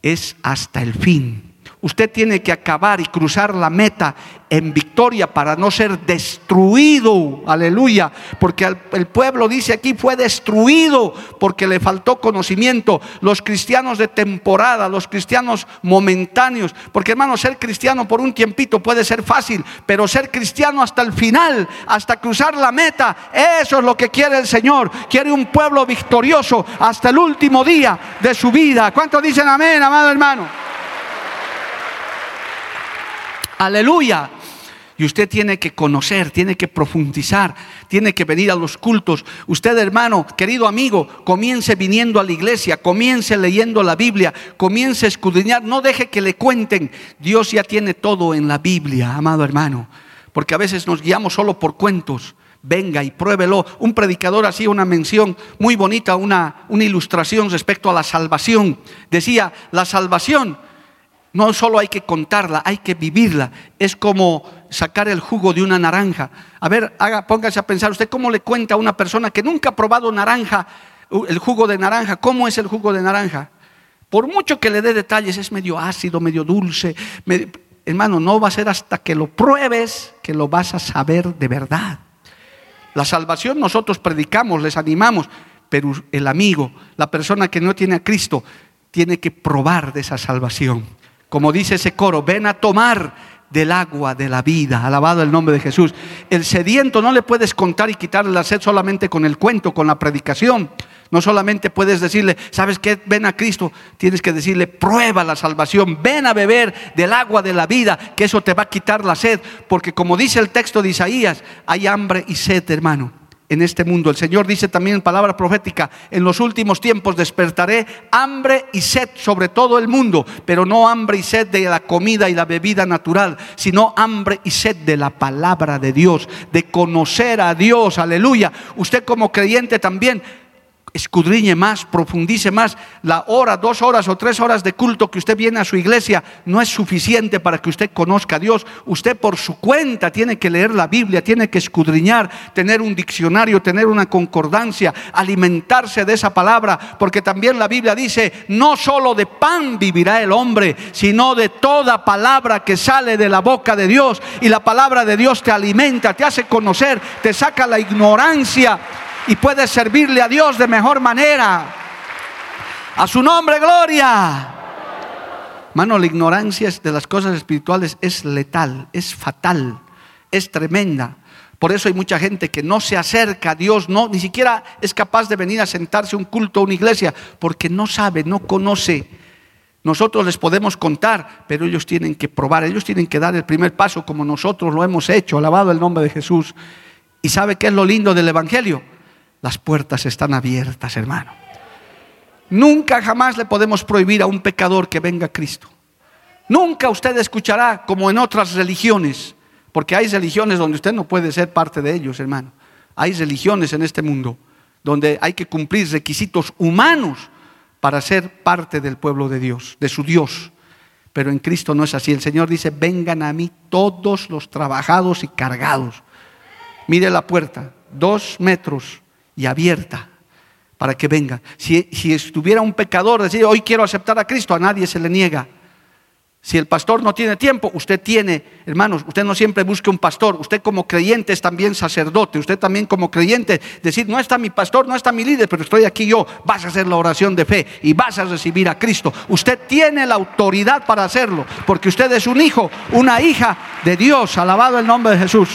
es hasta el fin. Usted tiene que acabar y cruzar la meta en victoria para no ser destruido. Aleluya. Porque el pueblo dice aquí fue destruido porque le faltó conocimiento. Los cristianos de temporada, los cristianos momentáneos. Porque hermano, ser cristiano por un tiempito puede ser fácil, pero ser cristiano hasta el final, hasta cruzar la meta, eso es lo que quiere el Señor. Quiere un pueblo victorioso hasta el último día de su vida. ¿Cuántos dicen amén, amado hermano? Aleluya. Y usted tiene que conocer, tiene que profundizar, tiene que venir a los cultos. Usted, hermano, querido amigo, comience viniendo a la iglesia, comience leyendo la Biblia, comience a escudriñar. No deje que le cuenten. Dios ya tiene todo en la Biblia, amado hermano. Porque a veces nos guiamos solo por cuentos. Venga y pruébelo. Un predicador hacía una mención muy bonita, una, una ilustración respecto a la salvación. Decía, la salvación no solo hay que contarla, hay que vivirla. Es como sacar el jugo de una naranja. A ver, haga, póngase a pensar, ¿usted cómo le cuenta a una persona que nunca ha probado naranja, el jugo de naranja? ¿Cómo es el jugo de naranja? Por mucho que le dé detalles, es medio ácido, medio dulce. hermano, no va a ser hasta que lo pruebes que lo vas a saber de verdad. La salvación nosotros predicamos, les animamos, pero el amigo, la persona que no tiene a Cristo, tiene que probar de esa salvación. Como dice ese coro, ven a tomar del agua de la vida. Alabado el nombre de Jesús. El sediento no le puedes contar y quitarle la sed solamente con el cuento, con la predicación. No solamente puedes decirle, ¿sabes qué? Ven a Cristo. Tienes que decirle, prueba la salvación. Ven a beber del agua de la vida, que eso te va a quitar la sed. Porque como dice el texto de Isaías, hay hambre y sed, hermano en este mundo. El Señor dice también en palabra profética, en los últimos tiempos despertaré hambre y sed sobre todo el mundo, pero no hambre y sed de la comida y la bebida natural, sino hambre y sed de la palabra de Dios, de conocer a Dios, aleluya. Usted como creyente también escudriñe más, profundice más. La hora, dos horas o tres horas de culto que usted viene a su iglesia no es suficiente para que usted conozca a Dios. Usted por su cuenta tiene que leer la Biblia, tiene que escudriñar, tener un diccionario, tener una concordancia, alimentarse de esa palabra, porque también la Biblia dice, no solo de pan vivirá el hombre, sino de toda palabra que sale de la boca de Dios. Y la palabra de Dios te alimenta, te hace conocer, te saca la ignorancia y puedes servirle a Dios de mejor manera. A su nombre, gloria. Mano, la ignorancia de las cosas espirituales es letal, es fatal, es tremenda. Por eso hay mucha gente que no se acerca a Dios, no, ni siquiera es capaz de venir a sentarse a un culto a una iglesia, porque no sabe, no conoce. Nosotros les podemos contar, pero ellos tienen que probar, ellos tienen que dar el primer paso como nosotros lo hemos hecho, alabado el nombre de Jesús. ¿Y sabe qué es lo lindo del Evangelio? Las puertas están abiertas, hermano. Nunca jamás le podemos prohibir a un pecador que venga a Cristo. Nunca usted escuchará como en otras religiones, porque hay religiones donde usted no puede ser parte de ellos, hermano. Hay religiones en este mundo donde hay que cumplir requisitos humanos para ser parte del pueblo de Dios, de su Dios. Pero en Cristo no es así. El Señor dice, vengan a mí todos los trabajados y cargados. Mire la puerta, dos metros y abierta para que venga. Si, si estuviera un pecador, decir, hoy quiero aceptar a Cristo, a nadie se le niega. Si el pastor no tiene tiempo, usted tiene, hermanos, usted no siempre busque un pastor, usted como creyente es también sacerdote, usted también como creyente, decir, no está mi pastor, no está mi líder, pero estoy aquí yo, vas a hacer la oración de fe y vas a recibir a Cristo. Usted tiene la autoridad para hacerlo, porque usted es un hijo, una hija de Dios, alabado el nombre de Jesús.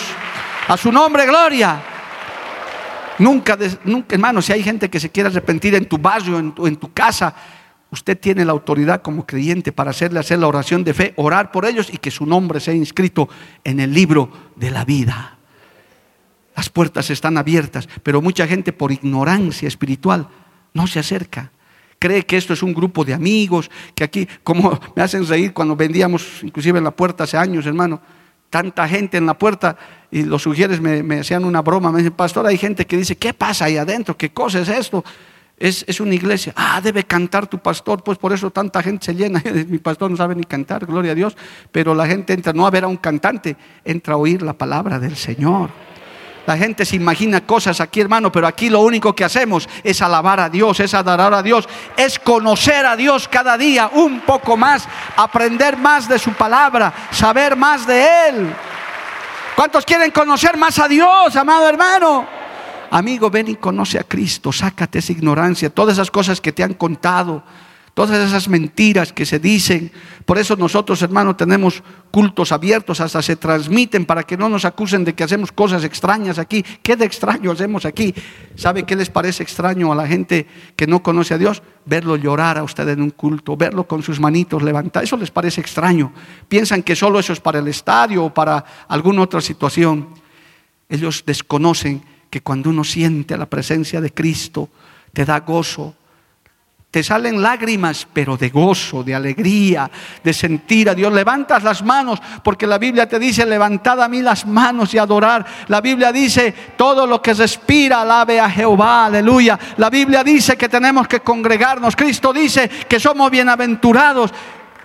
A su nombre, gloria. Nunca, nunca hermano, si hay gente que se quiere arrepentir en tu barrio, en tu, en tu casa, usted tiene la autoridad como creyente para hacerle hacer la oración de fe, orar por ellos y que su nombre sea inscrito en el libro de la vida. Las puertas están abiertas, pero mucha gente por ignorancia espiritual no se acerca. Cree que esto es un grupo de amigos, que aquí, como me hacen reír cuando vendíamos, inclusive en la puerta hace años, hermano, tanta gente en la puerta y los sugieres me, hacían una broma, me dicen, pastor, hay gente que dice, ¿qué pasa ahí adentro? ¿Qué cosa es esto? Es, una iglesia. Ah, debe cantar tu pastor, pues por eso tanta gente se llena. [LAUGHS] Mi pastor no sabe ni cantar, gloria a Dios. Pero la gente entra no a ver a un cantante, entra a oír la palabra del Señor. La gente se imagina cosas aquí, hermano, pero aquí lo único que hacemos es alabar a Dios, es adorar a Dios, es conocer a Dios cada día un poco más, aprender más de su palabra, saber más de Él. ¿Cuántos quieren conocer más a Dios, amado hermano? Amigo, ven y conoce a Cristo, sácate esa ignorancia, todas esas cosas que te han contado, todas esas mentiras que se dicen. Por eso nosotros, hermanos, tenemos cultos abiertos, hasta se transmiten para que no nos acusen de que hacemos cosas extrañas aquí. ¿Qué de extraño hacemos aquí? ¿Sabe qué les parece extraño a la gente que no conoce a Dios? Verlo llorar a usted en un culto, verlo con sus manitos levantadas. Eso les parece extraño. Piensan que solo eso es para el estadio o para alguna otra situación. Ellos desconocen que cuando uno siente la presencia de Cristo, te da gozo. Te salen lágrimas, pero de gozo, de alegría, de sentir a Dios. Levantas las manos, porque la Biblia te dice, levantad a mí las manos y adorar. La Biblia dice, todo lo que respira, alabe a Jehová, aleluya. La Biblia dice que tenemos que congregarnos. Cristo dice que somos bienaventurados.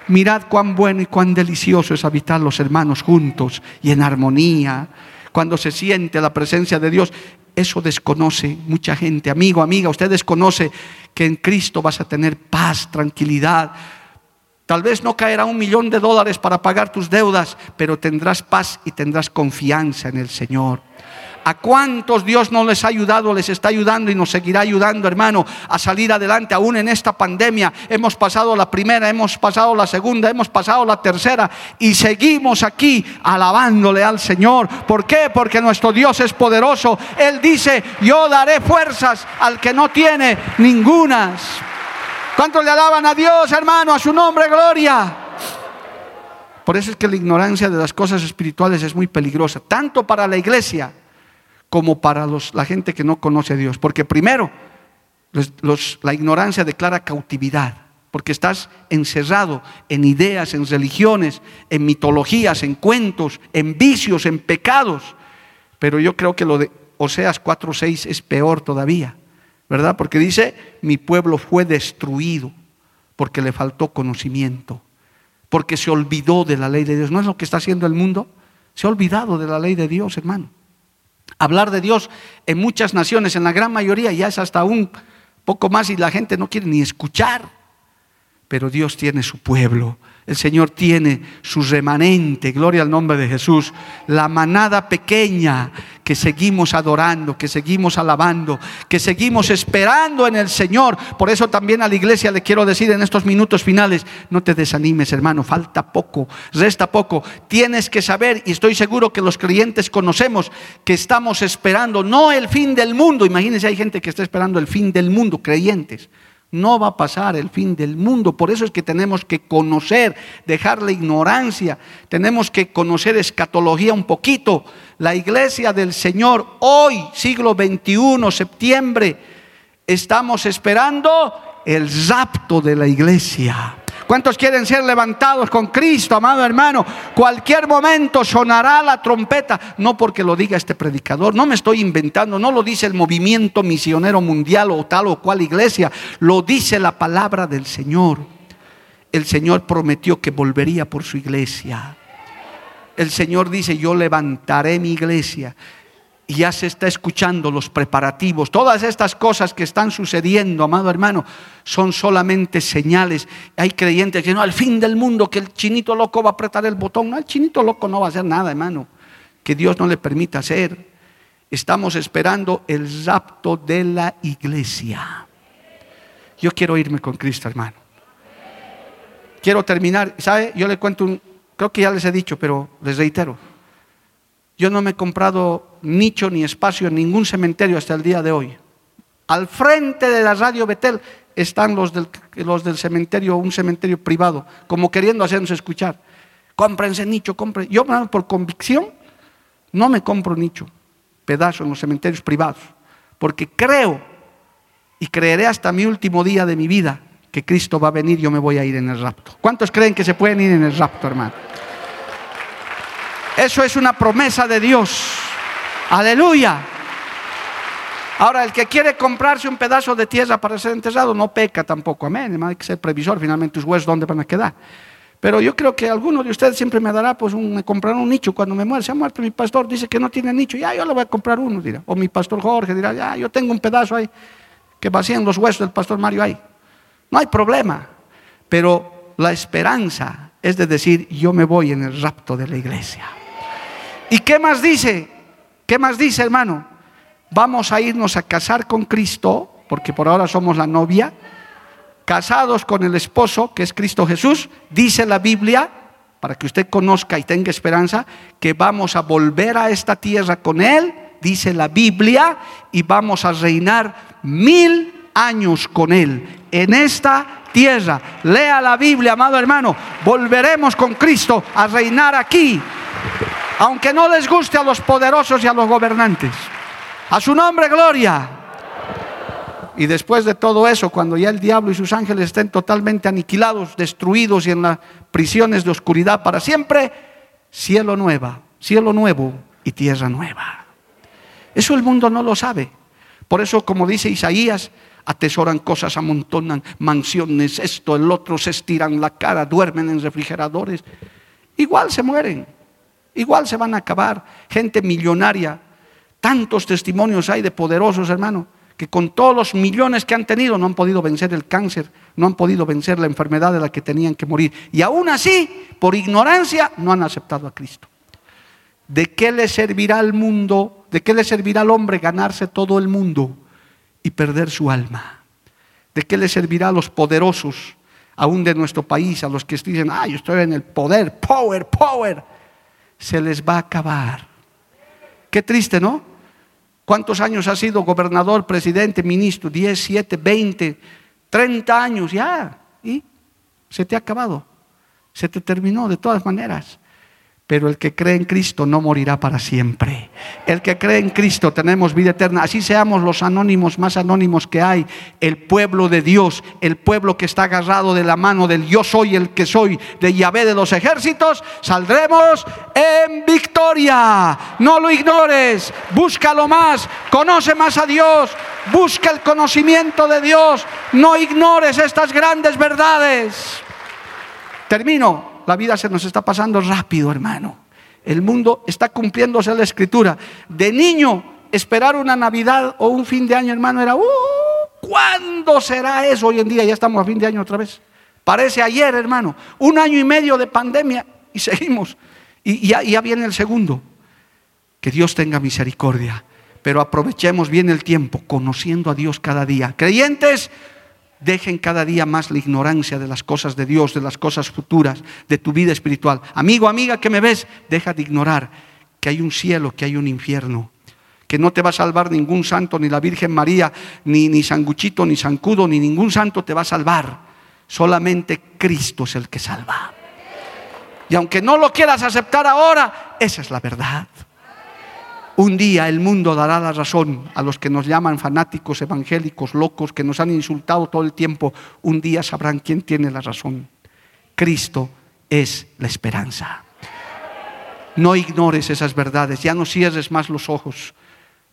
Mirad cuán bueno y cuán delicioso es habitar los hermanos juntos y en armonía cuando se siente la presencia de Dios. Eso desconoce mucha gente. Amigo, amiga, usted desconoce que en Cristo vas a tener paz, tranquilidad. Tal vez no caerá un millón de dólares para pagar tus deudas, pero tendrás paz y tendrás confianza en el Señor. ¿A cuántos Dios no les ha ayudado, les está ayudando y nos seguirá ayudando, hermano, a salir adelante aún en esta pandemia? Hemos pasado la primera, hemos pasado la segunda, hemos pasado la tercera y seguimos aquí alabándole al Señor. ¿Por qué? Porque nuestro Dios es poderoso. Él dice, yo daré fuerzas al que no tiene ningunas. ¿Cuántos le alaban a Dios, hermano? A su nombre, gloria. Por eso es que la ignorancia de las cosas espirituales es muy peligrosa, tanto para la iglesia como para la gente que no conoce a Dios. Porque primero, la ignorancia declara cautividad, porque estás encerrado en ideas, en religiones, en mitologías, en cuentos, en vicios, en pecados. Pero yo creo que lo de Oseas 4:6 es peor todavía, ¿verdad? Porque dice, mi pueblo fue destruido porque le faltó conocimiento, porque se olvidó de la ley de Dios. ¿No es lo que está haciendo el mundo? Se ha olvidado de la ley de Dios, hermano. Hablar de Dios en muchas naciones, en la gran mayoría, ya es hasta un poco más y la gente no quiere ni escuchar. Pero Dios tiene su pueblo el Señor tiene su remanente, gloria al nombre de Jesús, la manada pequeña que seguimos adorando, que seguimos alabando, que seguimos esperando en el Señor. Por eso también a la iglesia le quiero decir en estos minutos finales, no te desanimes hermano, falta poco, resta poco. Tienes que saber, y estoy seguro que los creyentes conocemos, que estamos esperando no el fin del mundo. Imagínense, hay gente que está esperando el fin del mundo, creyentes no va a pasar el fin del mundo. Por eso es que tenemos que conocer, dejar la ignorancia, tenemos que conocer escatología un poquito. La iglesia del Señor, hoy, siglo XXI, septiembre, estamos esperando el rapto de la iglesia. ¿Cuántos quieren ser levantados con Cristo, amado hermano? Cualquier momento sonará la trompeta, no porque lo diga este predicador, no me estoy inventando, no lo dice el movimiento misionero mundial o tal o cual iglesia, lo dice la palabra del Señor. el Señor prometió que volvería por su iglesia. El Señor dice, yo levantaré mi iglesia. Y ya se está escuchando los preparativos. Todas estas cosas que están sucediendo, amado hermano, son solamente señales. Hay creyentes que no, al fin del mundo, que el chinito loco va a apretar el botón. No, el chinito loco no va a hacer nada, hermano. Que Dios no le permita hacer. Estamos esperando el rapto de la iglesia. Yo quiero irme con Cristo, hermano. Quiero terminar, ¿sabe? Yo le cuento un, creo que ya les he dicho, pero les reitero. Yo no me he comprado nicho ni espacio en ningún cementerio hasta el día de hoy. Al frente de la radio Betel están los del, los del cementerio, un cementerio privado, como queriendo hacernos escuchar. Cómprense nicho, compren. Yo, por convicción, no me compro nicho, pedazo en los cementerios privados, porque creo y creeré hasta mi último día de mi vida que Cristo va a venir, yo me voy a ir en el rapto. ¿Cuántos creen que se pueden ir en el rapto, hermano? Eso es una promesa de Dios. Aleluya. Ahora, el que quiere comprarse un pedazo de tierra para ser enterrado no peca tampoco. Amén. Hay que ser previsor. Finalmente, tus huesos, ¿dónde van a quedar? Pero yo creo que alguno de ustedes siempre me dará, pues, un, me comprará un nicho cuando me muera. Se ha muerto mi pastor, dice que no tiene nicho. Ya, yo le voy a comprar uno, dirá. O mi pastor Jorge dirá, ya, yo tengo un pedazo ahí que vacían los huesos del pastor Mario ahí. No hay problema. Pero la esperanza es de decir, yo me voy en el rapto de la iglesia. ¿Y qué más dice? ¿Qué más dice, hermano? Vamos a irnos a casar con Cristo, porque por ahora somos la novia, casados con el esposo, que es Cristo Jesús, dice la Biblia, para que usted conozca y tenga esperanza, que vamos a volver a esta tierra con Él, dice la Biblia, y vamos a reinar mil años con Él en esta tierra. Lea la Biblia, amado hermano. Volveremos con Cristo a reinar aquí, aunque no les guste a los poderosos y a los gobernantes. A su nombre, gloria. Y después de todo eso, cuando ya el diablo y sus ángeles estén totalmente aniquilados, destruidos y en las prisiones de oscuridad para siempre, cielo nueva, cielo nuevo y tierra nueva. Eso el mundo no lo sabe. Por eso, como dice Isaías, atesoran cosas, amontonan mansiones, esto, el otro, se estiran la cara, duermen en refrigeradores. Igual se mueren, igual se van a acabar. Gente millonaria, tantos testimonios hay de poderosos, hermano, que con todos los millones que han tenido no han podido vencer el cáncer, no han podido vencer la enfermedad de la que tenían que morir. Y aún así, por ignorancia, no han aceptado a Cristo. ¿De qué le servirá al mundo? ¿De qué le servirá al hombre ganarse todo el mundo y perder su alma? ¿De qué le servirá a los poderosos, aún de nuestro país, a los que dicen, ah, yo estoy en el poder, power, power? Se les va a acabar. Qué triste, ¿no? ¿Cuántos años ha sido gobernador, presidente, ministro? 10, 7, 20, 30 años ya. Y se te ha acabado. Se te terminó de todas maneras. Pero el que cree en Cristo no morirá para siempre. El que cree en Cristo tenemos vida eterna. Así seamos los anónimos más anónimos que hay. El pueblo de Dios, el pueblo que está agarrado de la mano del yo soy el que soy, de Yahvé de los ejércitos, saldremos en victoria. No lo ignores, búscalo más, conoce más a Dios, busca el conocimiento de Dios. No ignores estas grandes verdades. Termino la vida se nos está pasando rápido, hermano. El mundo está cumpliéndose la escritura. De niño, esperar una Navidad o un fin de año, hermano, era, uh, ¿cuándo será eso? Hoy en día ya estamos a fin de año otra vez. Parece ayer, hermano. Un año y medio de pandemia y [LAUGHS] seguimos. Y ya, ya viene el segundo. Que Dios tenga misericordia. Pero aprovechemos bien el tiempo, conociendo a Dios cada día. Creyentes, dejen cada día más la ignorancia de las cosas de Dios, de las cosas futuras, de tu vida espiritual. Amigo, amiga que me ves, deja de ignorar que hay un cielo, que hay un infierno, que no te va a salvar ningún santo, ni la Virgen María, ni, ni Sanguchito, ni Sancudo, ni ningún santo te va a salvar. Solamente Cristo es el que salva. Y aunque no lo quieras aceptar ahora, esa es la verdad. Un día el mundo dará la razón a los que nos llaman fanáticos, evangélicos, locos, que nos han insultado todo el tiempo. Un día sabrán quién tiene la razón. Cristo es la esperanza. No ignores esas verdades, ya no cierres más los ojos,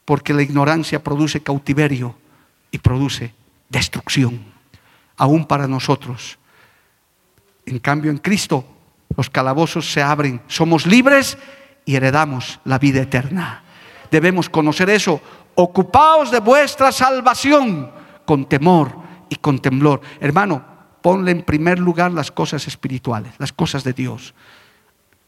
porque la ignorancia produce cautiverio y produce destrucción, aún para nosotros. En cambio, en Cristo los calabozos se abren, somos libres y heredamos la vida eterna. Debemos conocer eso. Ocupaos de vuestra salvación con temor y con temblor. Hermano, ponle en primer lugar las cosas espirituales, las cosas de Dios.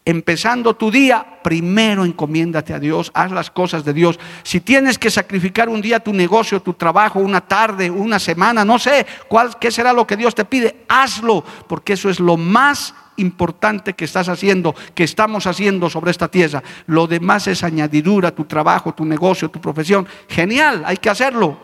Empezando tu día, primero encomiéndate a Dios, haz las cosas de Dios. Si tienes que sacrificar un día tu negocio, tu trabajo, una tarde, una semana, no sé cuál qué será lo que Dios te pide, hazlo, porque eso es lo más importante que estás haciendo, que estamos haciendo sobre esta tierra. Lo demás es añadidura, tu trabajo, tu negocio, tu profesión. Genial, hay que hacerlo.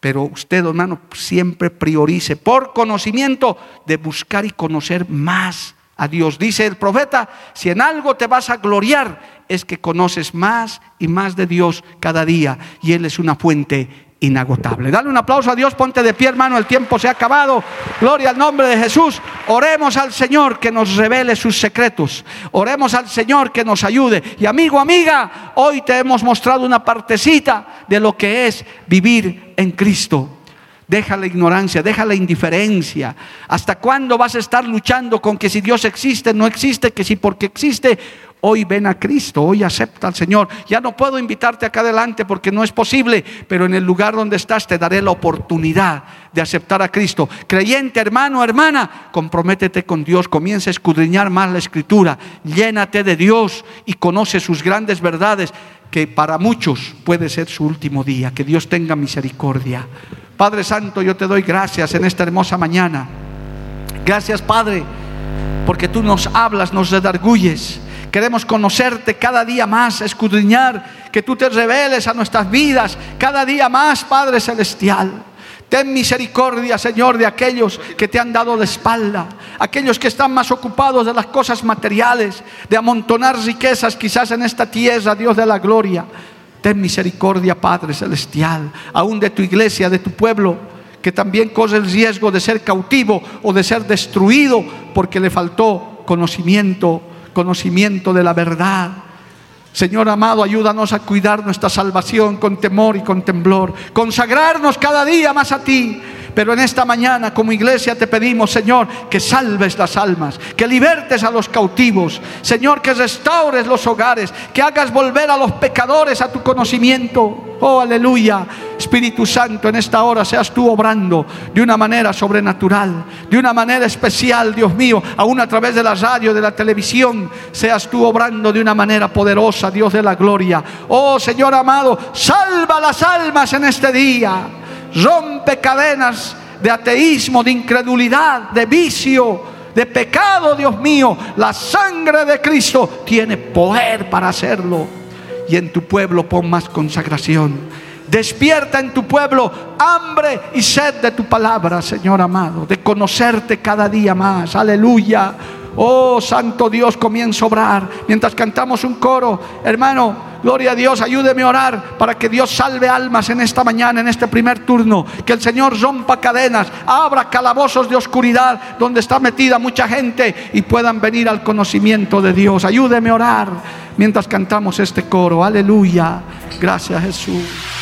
Pero usted, hermano, siempre priorice por conocimiento de buscar y conocer más a Dios. Dice el profeta, si en algo te vas a gloriar, es que conoces más y más de Dios cada día. Y Él es una fuente inagotable. Dale un aplauso a Dios, ponte de pie hermano, el tiempo se ha acabado. Gloria al nombre de Jesús. Oremos al Señor que nos revele sus secretos. Oremos al Señor que nos ayude. Y amigo, amiga, hoy te hemos mostrado una partecita de lo que es vivir en Cristo. Deja la ignorancia, deja la indiferencia. ¿Hasta cuándo vas a estar luchando con que si Dios existe, no existe, que si porque existe Hoy ven a Cristo, hoy acepta al Señor. Ya no puedo invitarte acá adelante porque no es posible, pero en el lugar donde estás te daré la oportunidad de aceptar a Cristo. Creyente, hermano, hermana, comprométete con Dios, comienza a escudriñar más la escritura, llénate de Dios y conoce sus grandes verdades, que para muchos puede ser su último día. Que Dios tenga misericordia. Padre Santo, yo te doy gracias en esta hermosa mañana. Gracias, Padre, porque tú nos hablas, nos redarguyes Queremos conocerte cada día más, escudriñar, que tú te reveles a nuestras vidas cada día más, Padre Celestial. Ten misericordia, Señor, de aquellos que te han dado de espalda, aquellos que están más ocupados de las cosas materiales, de amontonar riquezas quizás en esta tierra, Dios de la gloria. Ten misericordia, Padre Celestial, aún de tu iglesia, de tu pueblo, que también corre el riesgo de ser cautivo o de ser destruido porque le faltó conocimiento conocimiento de la verdad. Señor amado, ayúdanos a cuidar nuestra salvación con temor y con temblor, consagrarnos cada día más a ti pero en esta mañana como iglesia te pedimos, Señor, que salves las almas, que libertes a los cautivos, Señor, que restaures los hogares, que hagas volver a los pecadores a tu conocimiento. Oh, aleluya. Espíritu Santo, en esta hora seas tú obrando de una manera sobrenatural, de una manera especial, Dios mío, aún a través de la radio, de la televisión, seas tú obrando de una manera poderosa, Dios de la gloria. Oh, Señor amado, salva las almas en este día rompe cadenas de ateísmo, de incredulidad, de vicio, de pecado, Dios mío. La sangre de Cristo tiene poder para hacerlo. Y en tu pueblo pon más consagración. Despierta en tu pueblo hambre y sed de tu palabra, Señor amado, de conocerte cada día más. Aleluya. Oh, Santo Dios, comienza a obrar. Mientras cantamos un coro, hermano, Gloria a Dios, ayúdeme a orar para que Dios salve almas en esta mañana, en este primer turno. Que el Señor rompa cadenas, abra calabozos de oscuridad donde está metida mucha gente y puedan venir al conocimiento de Dios. Ayúdeme a orar mientras cantamos este coro. Aleluya. Gracias Jesús.